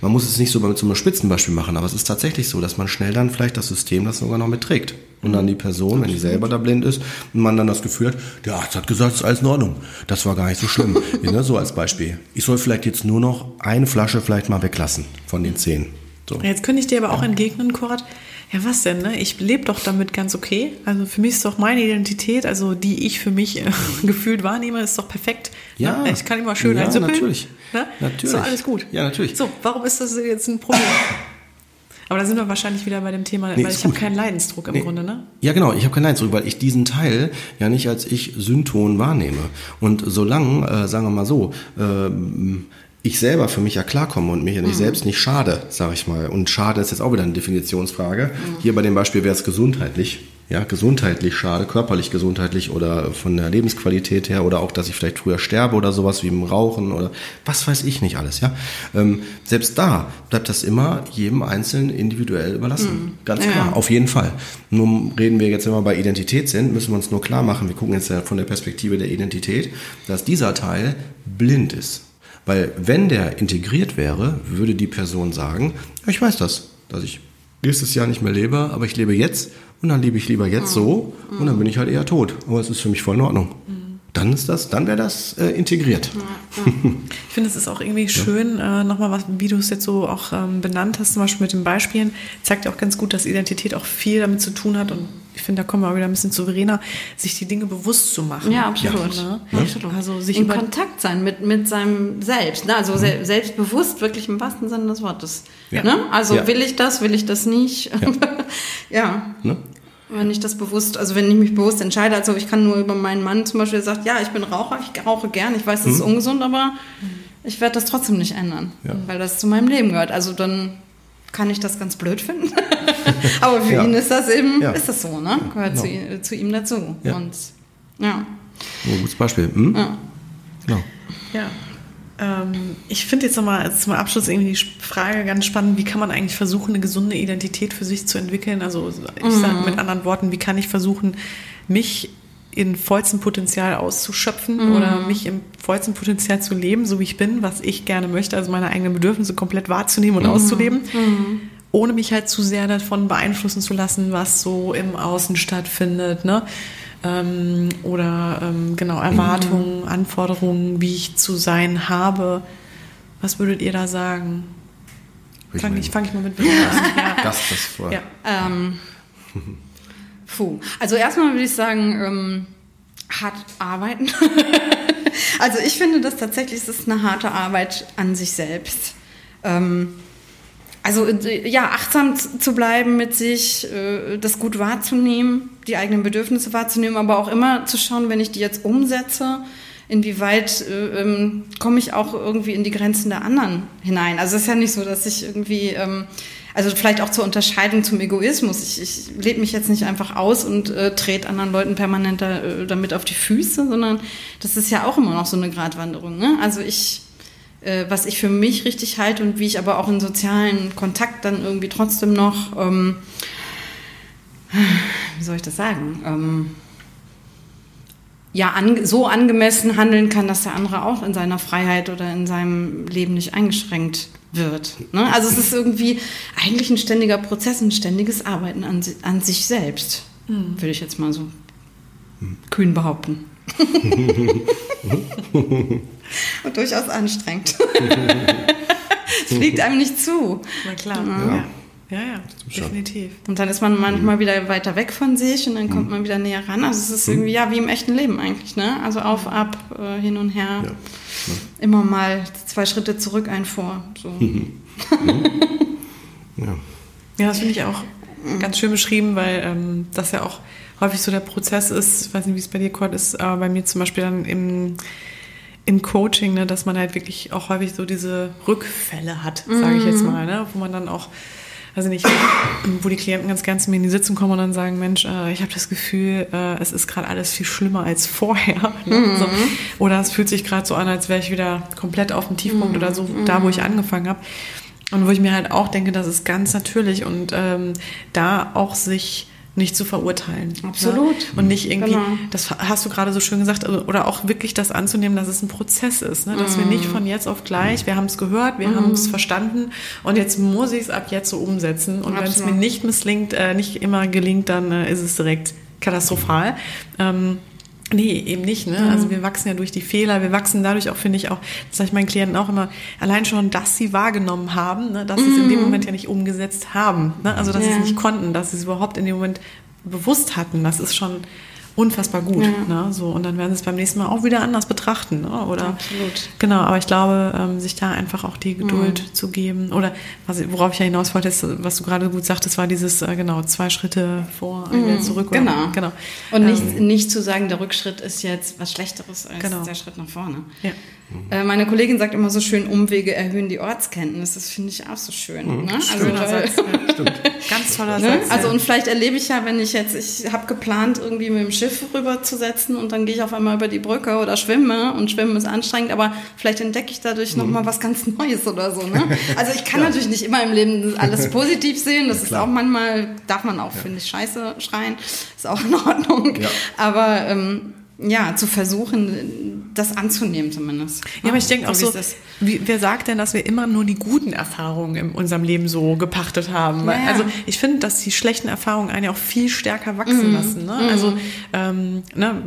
man muss es nicht so mit so einem Spitzenbeispiel machen, aber es ist tatsächlich so, dass man schnell dann vielleicht das System das sogar noch mitträgt. Und dann die Person, wenn die selber da blind ist, und man dann das Gefühl hat, der Arzt hat gesagt, es ist alles in Ordnung. Das war gar nicht so schlimm. *laughs* ne, so als Beispiel. Ich soll vielleicht jetzt nur noch eine Flasche vielleicht mal weglassen von den zehn. So.
Jetzt könnte ich dir aber auch entgegnen, Korat, ja, was denn, ne? Ich lebe doch damit ganz okay. Also für mich ist doch meine Identität, also die ich für mich äh, *laughs* gefühlt wahrnehme, ist doch perfekt.
Ja.
Ne? Ich kann immer schön
ja, einzuppeln. natürlich. Ne? Natürlich. Ist
doch alles gut.
Ja, natürlich.
So, warum ist das jetzt ein Problem? Aber da sind wir wahrscheinlich wieder bei dem Thema, nee, weil ich habe keinen Leidensdruck im nee. Grunde, ne?
Ja, genau, ich habe keinen Leidensdruck, weil ich diesen Teil ja nicht als ich Synton wahrnehme. Und solange, äh, sagen wir mal so, äh, ich selber für mich ja klarkomme und mich ja nicht mhm. selbst nicht schade, sage ich mal. Und schade ist jetzt auch wieder eine Definitionsfrage. Mhm. Hier bei dem Beispiel wäre es gesundheitlich. Ja, gesundheitlich schade, körperlich gesundheitlich oder von der Lebensqualität her oder auch, dass ich vielleicht früher sterbe oder sowas wie im Rauchen oder was weiß ich nicht alles, ja. Ähm, selbst da bleibt das immer jedem Einzelnen individuell überlassen. Mhm. Ganz klar, ja. auf jeden Fall. Nun reden wir jetzt, wenn wir bei Identität sind, müssen wir uns nur klar machen, wir gucken jetzt ja von der Perspektive der Identität, dass dieser Teil blind ist. Weil wenn der integriert wäre, würde die Person sagen, ich weiß das, dass ich nächstes Jahr nicht mehr lebe, aber ich lebe jetzt und dann lebe ich lieber jetzt so und dann bin ich halt eher tot. Aber es ist für mich voll in Ordnung. Dann ist das, dann wäre das äh, integriert.
Ich finde, es ist auch irgendwie *laughs* schön, ja. äh, nochmal, was, wie du es jetzt so auch ähm, benannt hast, zum Beispiel mit den Beispielen, zeigt ja auch ganz gut, dass Identität auch viel damit zu tun hat und ich finde, da kommen wir auch wieder ein bisschen souveräner, sich die Dinge bewusst zu machen.
Ja, absolut. Ja. Ne? absolut. Also sich in Kontakt sein mit, mit seinem Selbst. Ne? Also mhm. selbstbewusst, wirklich im wahrsten Sinne des Wortes. Ja. Ne? Also ja. will ich das, will ich das nicht? *laughs* Ja. Ne? Wenn ich das bewusst, also wenn ich mich bewusst entscheide, also ich kann nur über meinen Mann zum Beispiel sagen, ja, ich bin Raucher, ich rauche gern, ich weiß, das mhm. ist ungesund, aber ich werde das trotzdem nicht ändern, weil das zu meinem Leben gehört. Also dann kann ich das ganz blöd finden. *laughs* Aber für ja. ihn ist das eben, ja. ist das so, ne? Gehört genau. zu, zu, ihm dazu.
Ja.
Und ja.
Ein gutes Beispiel. Hm? Ja.
Genau. Ja. Ähm, ich finde jetzt nochmal zum Abschluss irgendwie die Frage ganz spannend, wie kann man eigentlich versuchen, eine gesunde Identität für sich zu entwickeln? Also ich mhm. sage mit anderen Worten, wie kann ich versuchen, mich in vollstem Potenzial auszuschöpfen mhm. oder mich im vollsten Potenzial zu leben, so wie ich bin, was ich gerne möchte, also meine eigenen Bedürfnisse komplett wahrzunehmen und mhm. auszuleben, mhm. ohne mich halt zu sehr davon beeinflussen zu lassen, was so im Außen stattfindet, ne? Ähm, oder ähm, genau Erwartungen, mhm. Anforderungen, wie ich zu sein habe. Was würdet ihr da sagen? Fange ich, fang ich mal mit Verena an. *laughs* Ja. Gast das vor. Ja. Ähm, *laughs*
Puh. Also erstmal würde ich sagen, ähm, hart arbeiten. *laughs* also ich finde das tatsächlich, es ist eine harte Arbeit an sich selbst. Ähm, also äh, ja, achtsam zu bleiben mit sich, äh, das gut wahrzunehmen, die eigenen Bedürfnisse wahrzunehmen, aber auch immer zu schauen, wenn ich die jetzt umsetze, inwieweit äh, ähm, komme ich auch irgendwie in die Grenzen der anderen hinein. Also es ist ja nicht so, dass ich irgendwie ähm, also vielleicht auch zur Unterscheidung zum Egoismus. Ich, ich lebe mich jetzt nicht einfach aus und äh, trete anderen Leuten permanent da, äh, damit auf die Füße, sondern das ist ja auch immer noch so eine Gratwanderung. Ne? Also ich, äh, was ich für mich richtig halte und wie ich aber auch in sozialen Kontakt dann irgendwie trotzdem noch, ähm, wie soll ich das sagen? Ähm, ja, an, so angemessen handeln kann, dass der andere auch in seiner Freiheit oder in seinem Leben nicht eingeschränkt wird. Ne? Also es ist irgendwie eigentlich ein ständiger Prozess, ein ständiges Arbeiten an, an sich selbst, mhm. würde ich jetzt mal so mhm. kühn behaupten. *laughs* Und durchaus anstrengend. *laughs* es fliegt einem nicht zu.
Na klar. Ja. ja. Ja, ja, definitiv.
Und dann ist man manchmal mhm. wieder weiter weg von sich und dann kommt mhm. man wieder näher ran. Also es ist mhm. irgendwie ja wie im echten Leben eigentlich, ne? Also auf, ab, äh, hin und her. Ja. Immer mal zwei Schritte zurück, ein vor. So. *laughs*
ja. ja, das finde ich auch ganz schön beschrieben, weil ähm, das ja auch häufig so der Prozess ist, ich weiß nicht, wie es bei dir, Kurt, ist, aber bei mir zum Beispiel dann im, im Coaching, ne, dass man halt wirklich auch häufig so diese Rückfälle hat, sage ich jetzt mal, ne, wo man dann auch also nicht, wo die Klienten ganz gern zu mir in die Sitzung kommen und dann sagen, Mensch, äh, ich habe das Gefühl, äh, es ist gerade alles viel schlimmer als vorher. Ne? Mhm. So. Oder es fühlt sich gerade so an, als wäre ich wieder komplett auf dem Tiefpunkt mhm. oder so, da wo ich angefangen habe. Und wo ich mir halt auch denke, das ist ganz natürlich und ähm, da auch sich nicht zu verurteilen.
Ne? Absolut. Ne?
Und nicht irgendwie, genau. das hast du gerade so schön gesagt, also, oder auch wirklich das anzunehmen, dass es ein Prozess ist. Ne? Dass mm. wir nicht von jetzt auf gleich, wir haben es gehört, wir mm. haben es verstanden und jetzt muss ich es ab jetzt so umsetzen. Und wenn es mir nicht misslingt, äh, nicht immer gelingt, dann äh, ist es direkt katastrophal. Ähm, Nee, eben nicht. Ne? Mhm. Also wir wachsen ja durch die Fehler, wir wachsen dadurch auch, finde ich auch, das sage ich meinen Klienten auch immer, allein schon, dass sie wahrgenommen haben, ne? dass mhm. sie es in dem mhm. Moment ja nicht umgesetzt haben. Ne? Also dass ja. sie es nicht konnten, dass sie es überhaupt in dem Moment bewusst hatten. Das ist schon unfassbar gut. Ja. Ne? So, und dann werden sie es beim nächsten Mal auch wieder anders betrachten. Ne? Oder, Absolut. Genau, aber ich glaube, ähm, sich da einfach auch die Geduld mhm. zu geben. Oder was, worauf ich ja hinaus wollte, ist, was du gerade gut sagtest, war dieses, äh, genau, zwei Schritte vor, ein mhm. zurück.
Oder, genau. genau. Und nicht, ähm, nicht zu sagen, der Rückschritt ist jetzt was Schlechteres als genau. der Schritt nach vorne. Ja. Äh, meine Kollegin sagt immer so schön, Umwege erhöhen die Ortskenntnis. Das finde ich auch so schön. Mhm, ne? Also, Satz, ja. *laughs* Stimmt. Ganz toller ne? Satz. Also und vielleicht erlebe ich ja, wenn ich jetzt, ich habe geplant, irgendwie mit dem Schiff rüberzusetzen und dann gehe ich auf einmal über die Brücke oder schwimme und Schwimmen ist anstrengend, aber vielleicht entdecke ich dadurch mhm. nochmal was ganz Neues oder so. Ne? *laughs* Also ich kann ja. natürlich nicht immer im Leben alles *laughs* positiv sehen. Das ist auch manchmal, darf man auch, ja. finde ich, scheiße schreien. Ist auch in Ordnung. Aber ähm, ja, zu versuchen, das anzunehmen zumindest.
Ja, aber ich denke auch so, wie, wer sagt denn, dass wir immer nur die guten Erfahrungen in unserem Leben so gepachtet haben? Ja. Also ich finde, dass die schlechten Erfahrungen einen ja auch viel stärker wachsen mhm. lassen. Ne? Mhm. Also ähm, ne,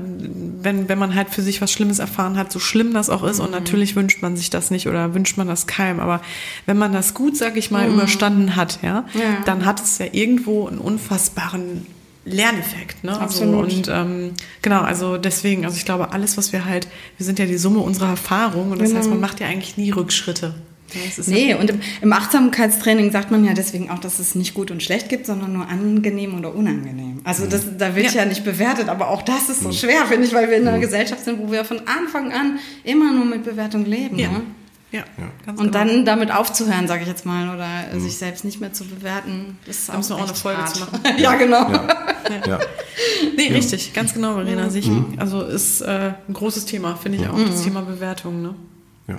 wenn, wenn man halt für sich was Schlimmes erfahren hat, so schlimm das auch ist, mhm. und natürlich wünscht man sich das nicht oder wünscht man das keinem, aber wenn man das gut, sag ich mal, mhm. überstanden hat, ja, ja, dann hat es ja irgendwo einen unfassbaren Lerneffekt. Ne? Absolut. So, und ähm, genau, also deswegen, also ich glaube, alles, was wir halt, wir sind ja die Summe unserer Erfahrungen und das genau. heißt, man macht ja eigentlich nie Rückschritte.
nee, ja und im, im, Achtsamkeitstraining sagt man ja deswegen auch, dass es nicht gut und schlecht gibt, sondern nur angenehm oder unangenehm. Also das, da wird ja. ja nicht bewertet, aber auch das ist so mhm. schwer, finde ich, weil wir in einer mhm. Gesellschaft sind, wo wir von Anfang an immer nur mit Bewertung leben. Ja. Ne? Ja, ja. und genau. dann damit aufzuhören, sage ich jetzt mal, oder mhm. sich selbst nicht mehr zu bewerten, ist da auch, auch eine Folge hart. zu machen. *laughs* ja, genau. Ja. *laughs*
ja. Nee, ja. richtig, ganz genau, Verena. Mhm. Sich, also ist äh, ein großes Thema, finde ich auch, mhm. das Thema Bewertung. Ne?
Ja.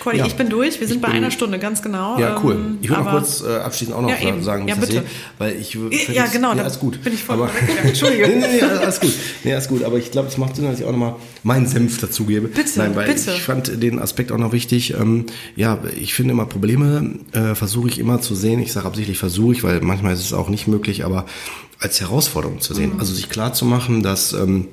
Cordy,
Ja.
ich bin durch. Wir sind
Ich
bei
bin-
einer Stunde, ganz genau.
Ja, cool.
Ähm,
Ich würde noch kurz äh, abschließend auch noch
Ja,
sagen,
Ja, bitte.
sehe, weil ich
Ja, genau,
Ja, alles gut.
bin ich voll
aber.
Entschuldige. *laughs*
nee, nee, nee, alles gut. Nee, alles gut. Aber ich glaube, es macht Sinn, dass ich auch nochmal meinen Senf dazugebe.
Bitte,
Nein, weil
bitte.
ich fand den Aspekt auch noch wichtig. Ähm, ja, ich finde immer Probleme, äh, versuche ich immer zu sehen. Ich sage absichtlich versuche ich, weil manchmal ist es auch nicht möglich, aber als Herausforderung zu sehen. Also sich klar zu machen, dass ähm,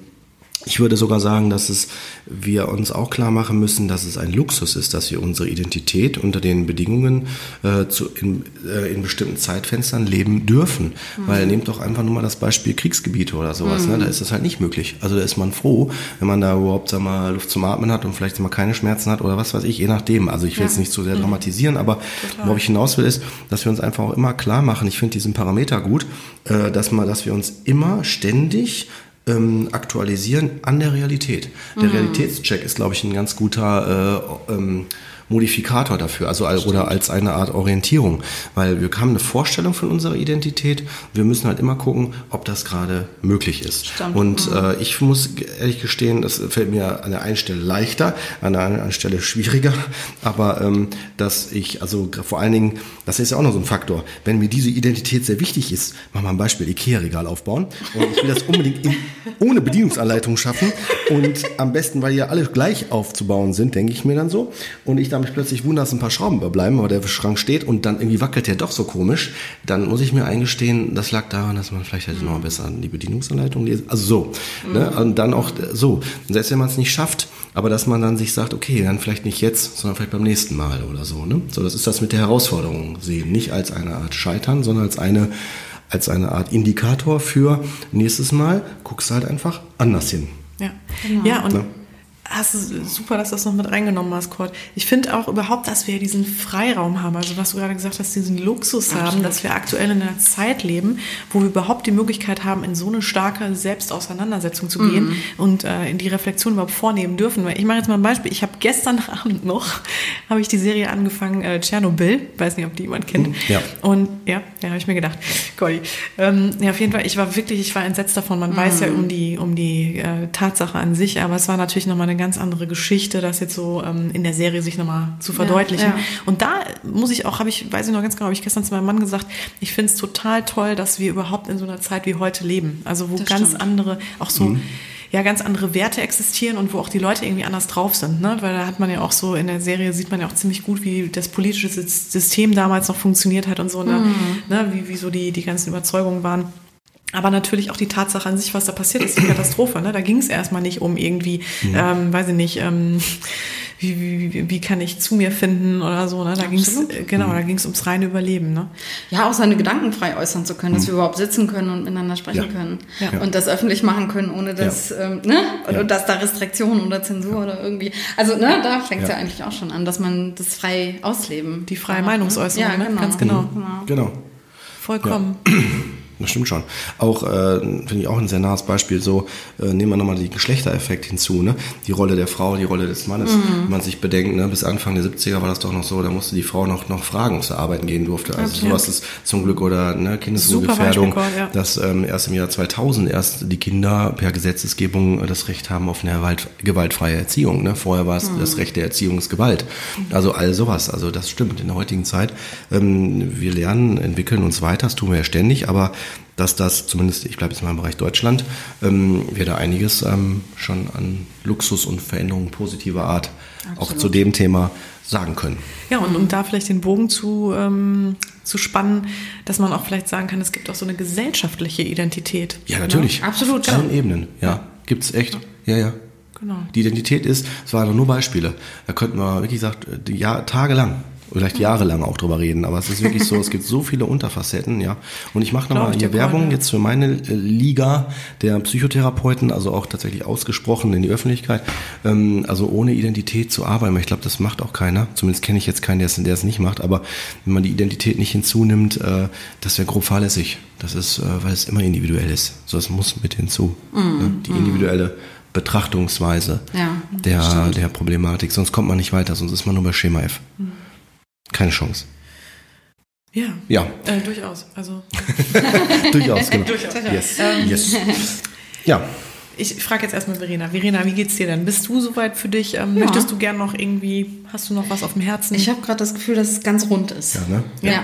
ich würde sogar sagen, dass es wir uns auch klar machen müssen, dass es ein Luxus ist, dass wir unsere Identität unter den Bedingungen äh, zu, in, äh, in bestimmten Zeitfenstern leben dürfen. Weil nehmt doch einfach nur mal das Beispiel Kriegsgebiete oder sowas. Ne? Da ist das halt nicht möglich. Also da ist man froh, wenn man da überhaupt sag mal, Luft zum Atmen hat und vielleicht mal keine Schmerzen hat oder was weiß ich, je nachdem. Also ich will jetzt nicht zu sehr dramatisieren, aber worauf ich hinaus will, ist, dass wir uns einfach auch immer klar machen. Ich finde diesen Parameter gut, äh, dass, man, dass wir uns immer ständig ähm, aktualisieren an der Realität. Der Realitätscheck ist, glaube ich, ein ganz guter äh, ähm, Modifikator dafür, also al- oder als eine Art Orientierung, weil wir haben eine Vorstellung von unserer Identität. Wir müssen halt immer gucken, ob das gerade möglich ist.
Stimmt.
Und äh, ich muss ehrlich gestehen, das fällt mir an der einen Stelle leichter, an der anderen Stelle schwieriger, aber ähm, dass ich, also vor allen Dingen, das ist ja auch noch so ein Faktor, wenn mir diese Identität sehr wichtig ist, machen wir ein Beispiel, Ikea-Regal aufbauen. Und ich will das unbedingt in, ohne Bedienungsanleitung schaffen. Und am besten, weil ja alle gleich aufzubauen sind, denke ich mir dann so. Und ich da mich plötzlich wundere, dass ein paar Schrauben überbleiben, aber der Schrank steht und dann irgendwie wackelt der doch so komisch, dann muss ich mir eingestehen, das lag daran, dass man vielleicht hätte noch mal besser die Bedienungsanleitung lesen, also so, ne? und dann auch äh, so, und selbst wenn man es nicht schafft, aber dass man dann sich sagt, okay, dann vielleicht nicht jetzt, sondern vielleicht beim nächsten Mal oder so. Ne? So, das ist das mit der Herausforderung sehen. Nicht als eine Art Scheitern, sondern als eine, als eine Art Indikator für nächstes Mal guckst du halt einfach anders hin.
Ja, ja und
Ja.
Hast du super, dass du das noch mit reingenommen hast, Kurt. Ich finde auch überhaupt, dass wir diesen Freiraum haben, also was du gerade gesagt hast, diesen Luxus haben, dass wir aktuell in einer Zeit leben, wo wir überhaupt die Möglichkeit haben, in so eine starke Selbstauseinandersetzung zu gehen und äh, in die Reflexion überhaupt vornehmen dürfen. Weil ich mache jetzt mal ein Beispiel. Ich habe gestern *laughs* Abend noch, habe ich die Serie angefangen, äh, Tschernobyl. Weiß nicht, ob die jemand kennt.
Ja.
Und ja, ja, habe ich mir gedacht. Goldi. Ähm, ja, auf jeden Fall, ich war wirklich, ich war entsetzt davon. Man weiß ja um die, um die äh, Tatsache an sich, aber es war natürlich nochmal eine ganz andere Geschichte, das jetzt so ähm, in der Serie sich nochmal zu verdeutlichen.
ja.
Und da muss ich auch, habe ich, weiß ich noch ganz genau, habe ich gestern zu meinem Mann gesagt, ich finde es total toll, dass wir überhaupt in so einer Zeit wie heute leben. Also wo
Das
ganz
stimmt.
andere, auch so, ja, ganz andere Werte existieren und wo auch die Leute irgendwie anders drauf sind. Ne? Weil da hat man ja auch so, in der Serie sieht man ja auch ziemlich gut, wie das politische Sys- System damals noch funktioniert hat und so, ne? Ne? Wie, wie so die, die ganzen Überzeugungen waren. Aber natürlich auch die Tatsache an sich, was da passiert ist, die Katastrophe. Ne? Da ging es erstmal nicht um irgendwie, ähm, weiß ich nicht, ähm, wie, wie, wie, wie kann ich zu mir finden oder so. Ne? Da ging's
Absolut.
äh, genau, da ging's ums reine Überleben. Ne?
Ja, auch seine Gedanken frei äußern zu können, dass wir überhaupt sitzen können und miteinander sprechen
Ja.
können.
Ja.
Und das öffentlich machen können, ohne dass, ähm, ne? Und,
Ja.
und dass da Restriktionen oder Zensur oder irgendwie. Also, ne, da fängt es ja.
Ja.
eigentlich auch schon an, dass man das frei ausleben.
Die freie
darf,
Meinungsäußerung,
Ja,
ne?
genau.
Ganz genau.
genau.
Genau.
Vollkommen.
Das stimmt schon. Auch, äh, finde ich auch ein sehr nahes Beispiel, so, äh, nehmen wir nochmal den Geschlechtereffekt hinzu, ne? Die Rolle der Frau, die Rolle des Mannes. Wenn man sich bedenkt, ne, bis Anfang der 70er war das doch noch so, da musste die Frau noch, noch fragen, ob sie arbeiten gehen durfte. Also
Okay.
sowas ist zum Glück oder, ne, Kindeswohlgefährdung,
ja.
dass ähm, erst im Jahr 2000 erst die Kinder per Gesetzesgebung äh, das Recht haben auf eine gewalt, gewaltfreie Erziehung, ne? Vorher war es das Recht der Erziehungsgewalt. Also all sowas, also das stimmt in der heutigen Zeit. Ähm, wir lernen, entwickeln uns weiter, das tun wir ja ständig, aber dass das, zumindest ich bleibe jetzt mal im Bereich Deutschland, ähm, wir da einiges ähm, schon an Luxus und Veränderungen positiver Art auch
Absolut.
zu dem Thema sagen können.
Ja, und um da vielleicht den Bogen zu, ähm, zu spannen, dass man auch vielleicht sagen kann, es gibt auch so eine gesellschaftliche Identität.
Ja, natürlich.
Ja, absolut,
Auf allen Ebenen, ja. Gibt's echt. Ja, ja.
Genau.
Die Identität ist, es waren nur Beispiele. Da könnten wir wirklich gesagt, ja, tagelang, vielleicht jahrelang auch drüber reden. Aber es ist wirklich so, es gibt so viele Unterfacetten, ja. Und ich mache nochmal hier Werbung
ja.
jetzt für meine äh, Liga der Psychotherapeuten, also auch tatsächlich ausgesprochen in die Öffentlichkeit. Ähm, also ohne Identität zu arbeiten. Ich glaube, das macht auch keiner. Zumindest kenne ich jetzt keinen, der es, der es nicht macht. Aber wenn man die Identität nicht hinzunimmt, äh, das wäre grob fahrlässig. Das ist, äh, weil es immer individuell ist. So, das muss mit hinzu. ne? Die individuelle Betrachtungsweise
Ja,
der,
stimmt.
der Problematik. Sonst kommt man nicht weiter, sonst ist man nur bei Schema F. Keine Chance.
Ja.
Ja,
Äh, durchaus. Also *laughs*
durchaus, genau.
Durchaus.
Yes, yes. Ja,
ich frage jetzt erstmal Verena. Verena, wie geht's dir denn? Bist du soweit für dich? Ähm,
Ja.
Möchtest du gern noch irgendwie, hast du noch was auf dem Herzen?
Ich habe gerade das Gefühl, dass es ganz rund ist.
Ja, ne?
Ja.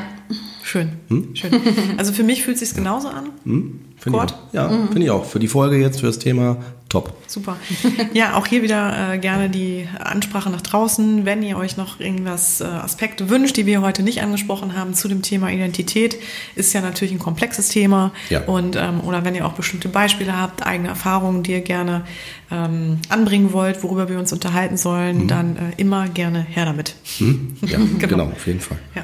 Schön, schön. Also für mich fühlt es sich genauso an.
Hm? Finde ich auch. Ja, finde ich auch. Für die Folge jetzt, für das Thema, top.
Super. *laughs* Ja, auch hier wieder äh, gerne die Ansprache nach draußen. Wenn ihr euch noch irgendwas äh, Aspekte wünscht, die wir heute nicht angesprochen haben zu dem Thema Identität, ist ja natürlich ein komplexes Thema.
Ja.
Und ähm, oder wenn ihr auch bestimmte Beispiele habt, eigene Erfahrungen, die ihr gerne ähm, anbringen wollt, worüber wir uns unterhalten sollen, dann äh, immer gerne her damit.
Hm? *laughs* Ja,
Genau.
genau. auf jeden Fall.
Ja.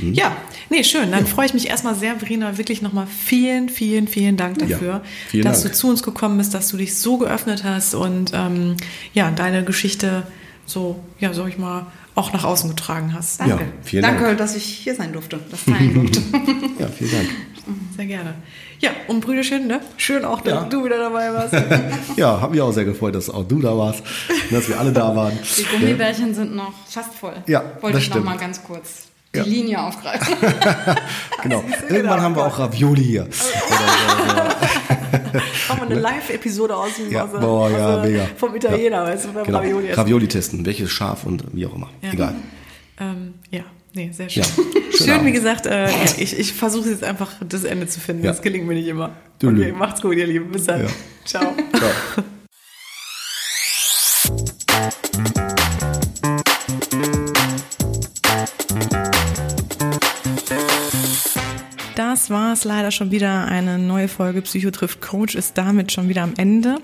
Ja, nee, schön. Dann freue ich mich erstmal sehr, Verena, wirklich nochmal vielen, vielen, vielen Dank dafür,
Ja, vielen
dass
Dank.
du zu uns gekommen bist, dass du dich so geöffnet hast und ähm, ja, deine Geschichte so, ja, sag ich mal, auch nach außen getragen hast.
Danke.
Ja, vielen
Danke,
Dank.
dass ich hier sein durfte, das *laughs* teilen durfte.
Ja, vielen Dank.
Sehr gerne. Ja, und Brüderchen, ne? Schön auch, dass
Ja.
du wieder dabei warst. *laughs*
Ja, hat mich auch sehr gefreut, dass auch du da warst und dass wir alle da waren.
Die Gummibärchen sind noch fast voll.
Ja,
Wollte
das
ich noch
stimmt.
mal ganz kurz die
Ja.
Linie aufgreifen. *laughs*
Genau. *laughs* Irgendwann haben wir auch Ravioli hier.
Machen wir eine *laughs* Live-Episode aus dem
Ja,
aus der-
boah, ja,
aus der-
mega.
vom Italiener, weißt du, beim
Genau.
Ravioli. essen.
Ravioli testen, welches scharf und wie auch immer.
Ja.
Egal.
Ähm, ja, nee, sehr schön.
Ja,
schön,
schönen
wie
Abend.
gesagt, äh, ja, ich, ich versuche jetzt einfach das Ende zu finden.
Ja.
Das gelingt mir nicht immer. Okay, macht's gut, ihr Lieben. Bis dann.
Ja.
Ciao.
Ciao.
Das war es leider schon wieder. Eine neue Folge Psycho Coach ist damit schon wieder am Ende.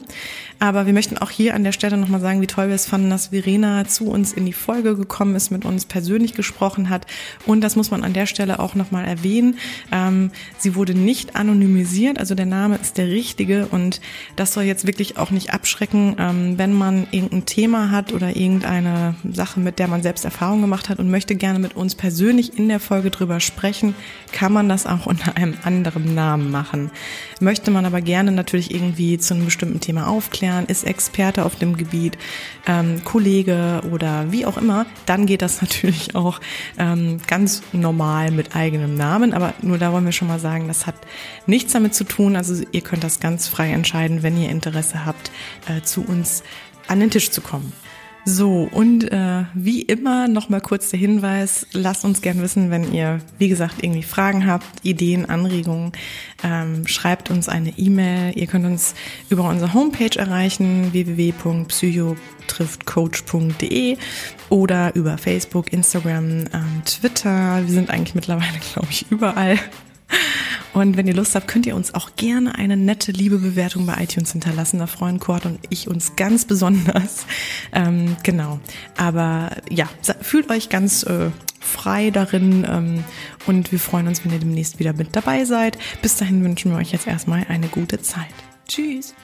Aber wir möchten auch hier an der Stelle nochmal sagen, wie toll wir es fanden, dass Verena zu uns in die Folge gekommen ist, mit uns persönlich gesprochen hat. Und das muss man an der Stelle auch nochmal erwähnen. Ähm, sie wurde nicht anonymisiert, also der Name ist der richtige. Und das soll jetzt wirklich auch nicht abschrecken, ähm, wenn man irgendein Thema hat oder irgendeine Sache, mit der man selbst Erfahrung gemacht hat und möchte gerne mit uns persönlich in der Folge drüber sprechen, kann man das auch unter einem anderen Namen machen. Möchte man aber gerne natürlich irgendwie zu einem bestimmten Thema aufklären, ist Experte auf dem Gebiet, ähm, Kollege oder wie auch immer, dann geht das *laughs* natürlich auch ähm, ganz normal mit eigenem Namen. Aber nur da wollen wir schon mal sagen, das hat nichts damit zu tun. Also ihr könnt das ganz frei entscheiden, wenn ihr Interesse habt, äh, zu uns an den Tisch zu kommen. So, und äh, wie immer nochmal kurz der Hinweis, lasst uns gern wissen, wenn ihr, wie gesagt, irgendwie Fragen habt, Ideen, Anregungen, ähm, schreibt uns eine E-Mail. Ihr könnt uns über unsere Homepage erreichen, www.psychotriftcoach.de oder über Facebook, Instagram, ähm, Twitter. Wir sind eigentlich mittlerweile, *laughs* glaube ich, überall. Und wenn ihr Lust habt, könnt ihr uns auch gerne eine nette, liebe Bewertung bei iTunes hinterlassen. Da freuen Kurt und ich uns ganz besonders. Ähm, genau. Aber ja, fühlt euch ganz äh, frei darin ähm, und wir freuen uns, wenn ihr demnächst wieder mit dabei seid. Bis dahin wünschen wir euch jetzt erstmal eine gute Zeit. Tschüss.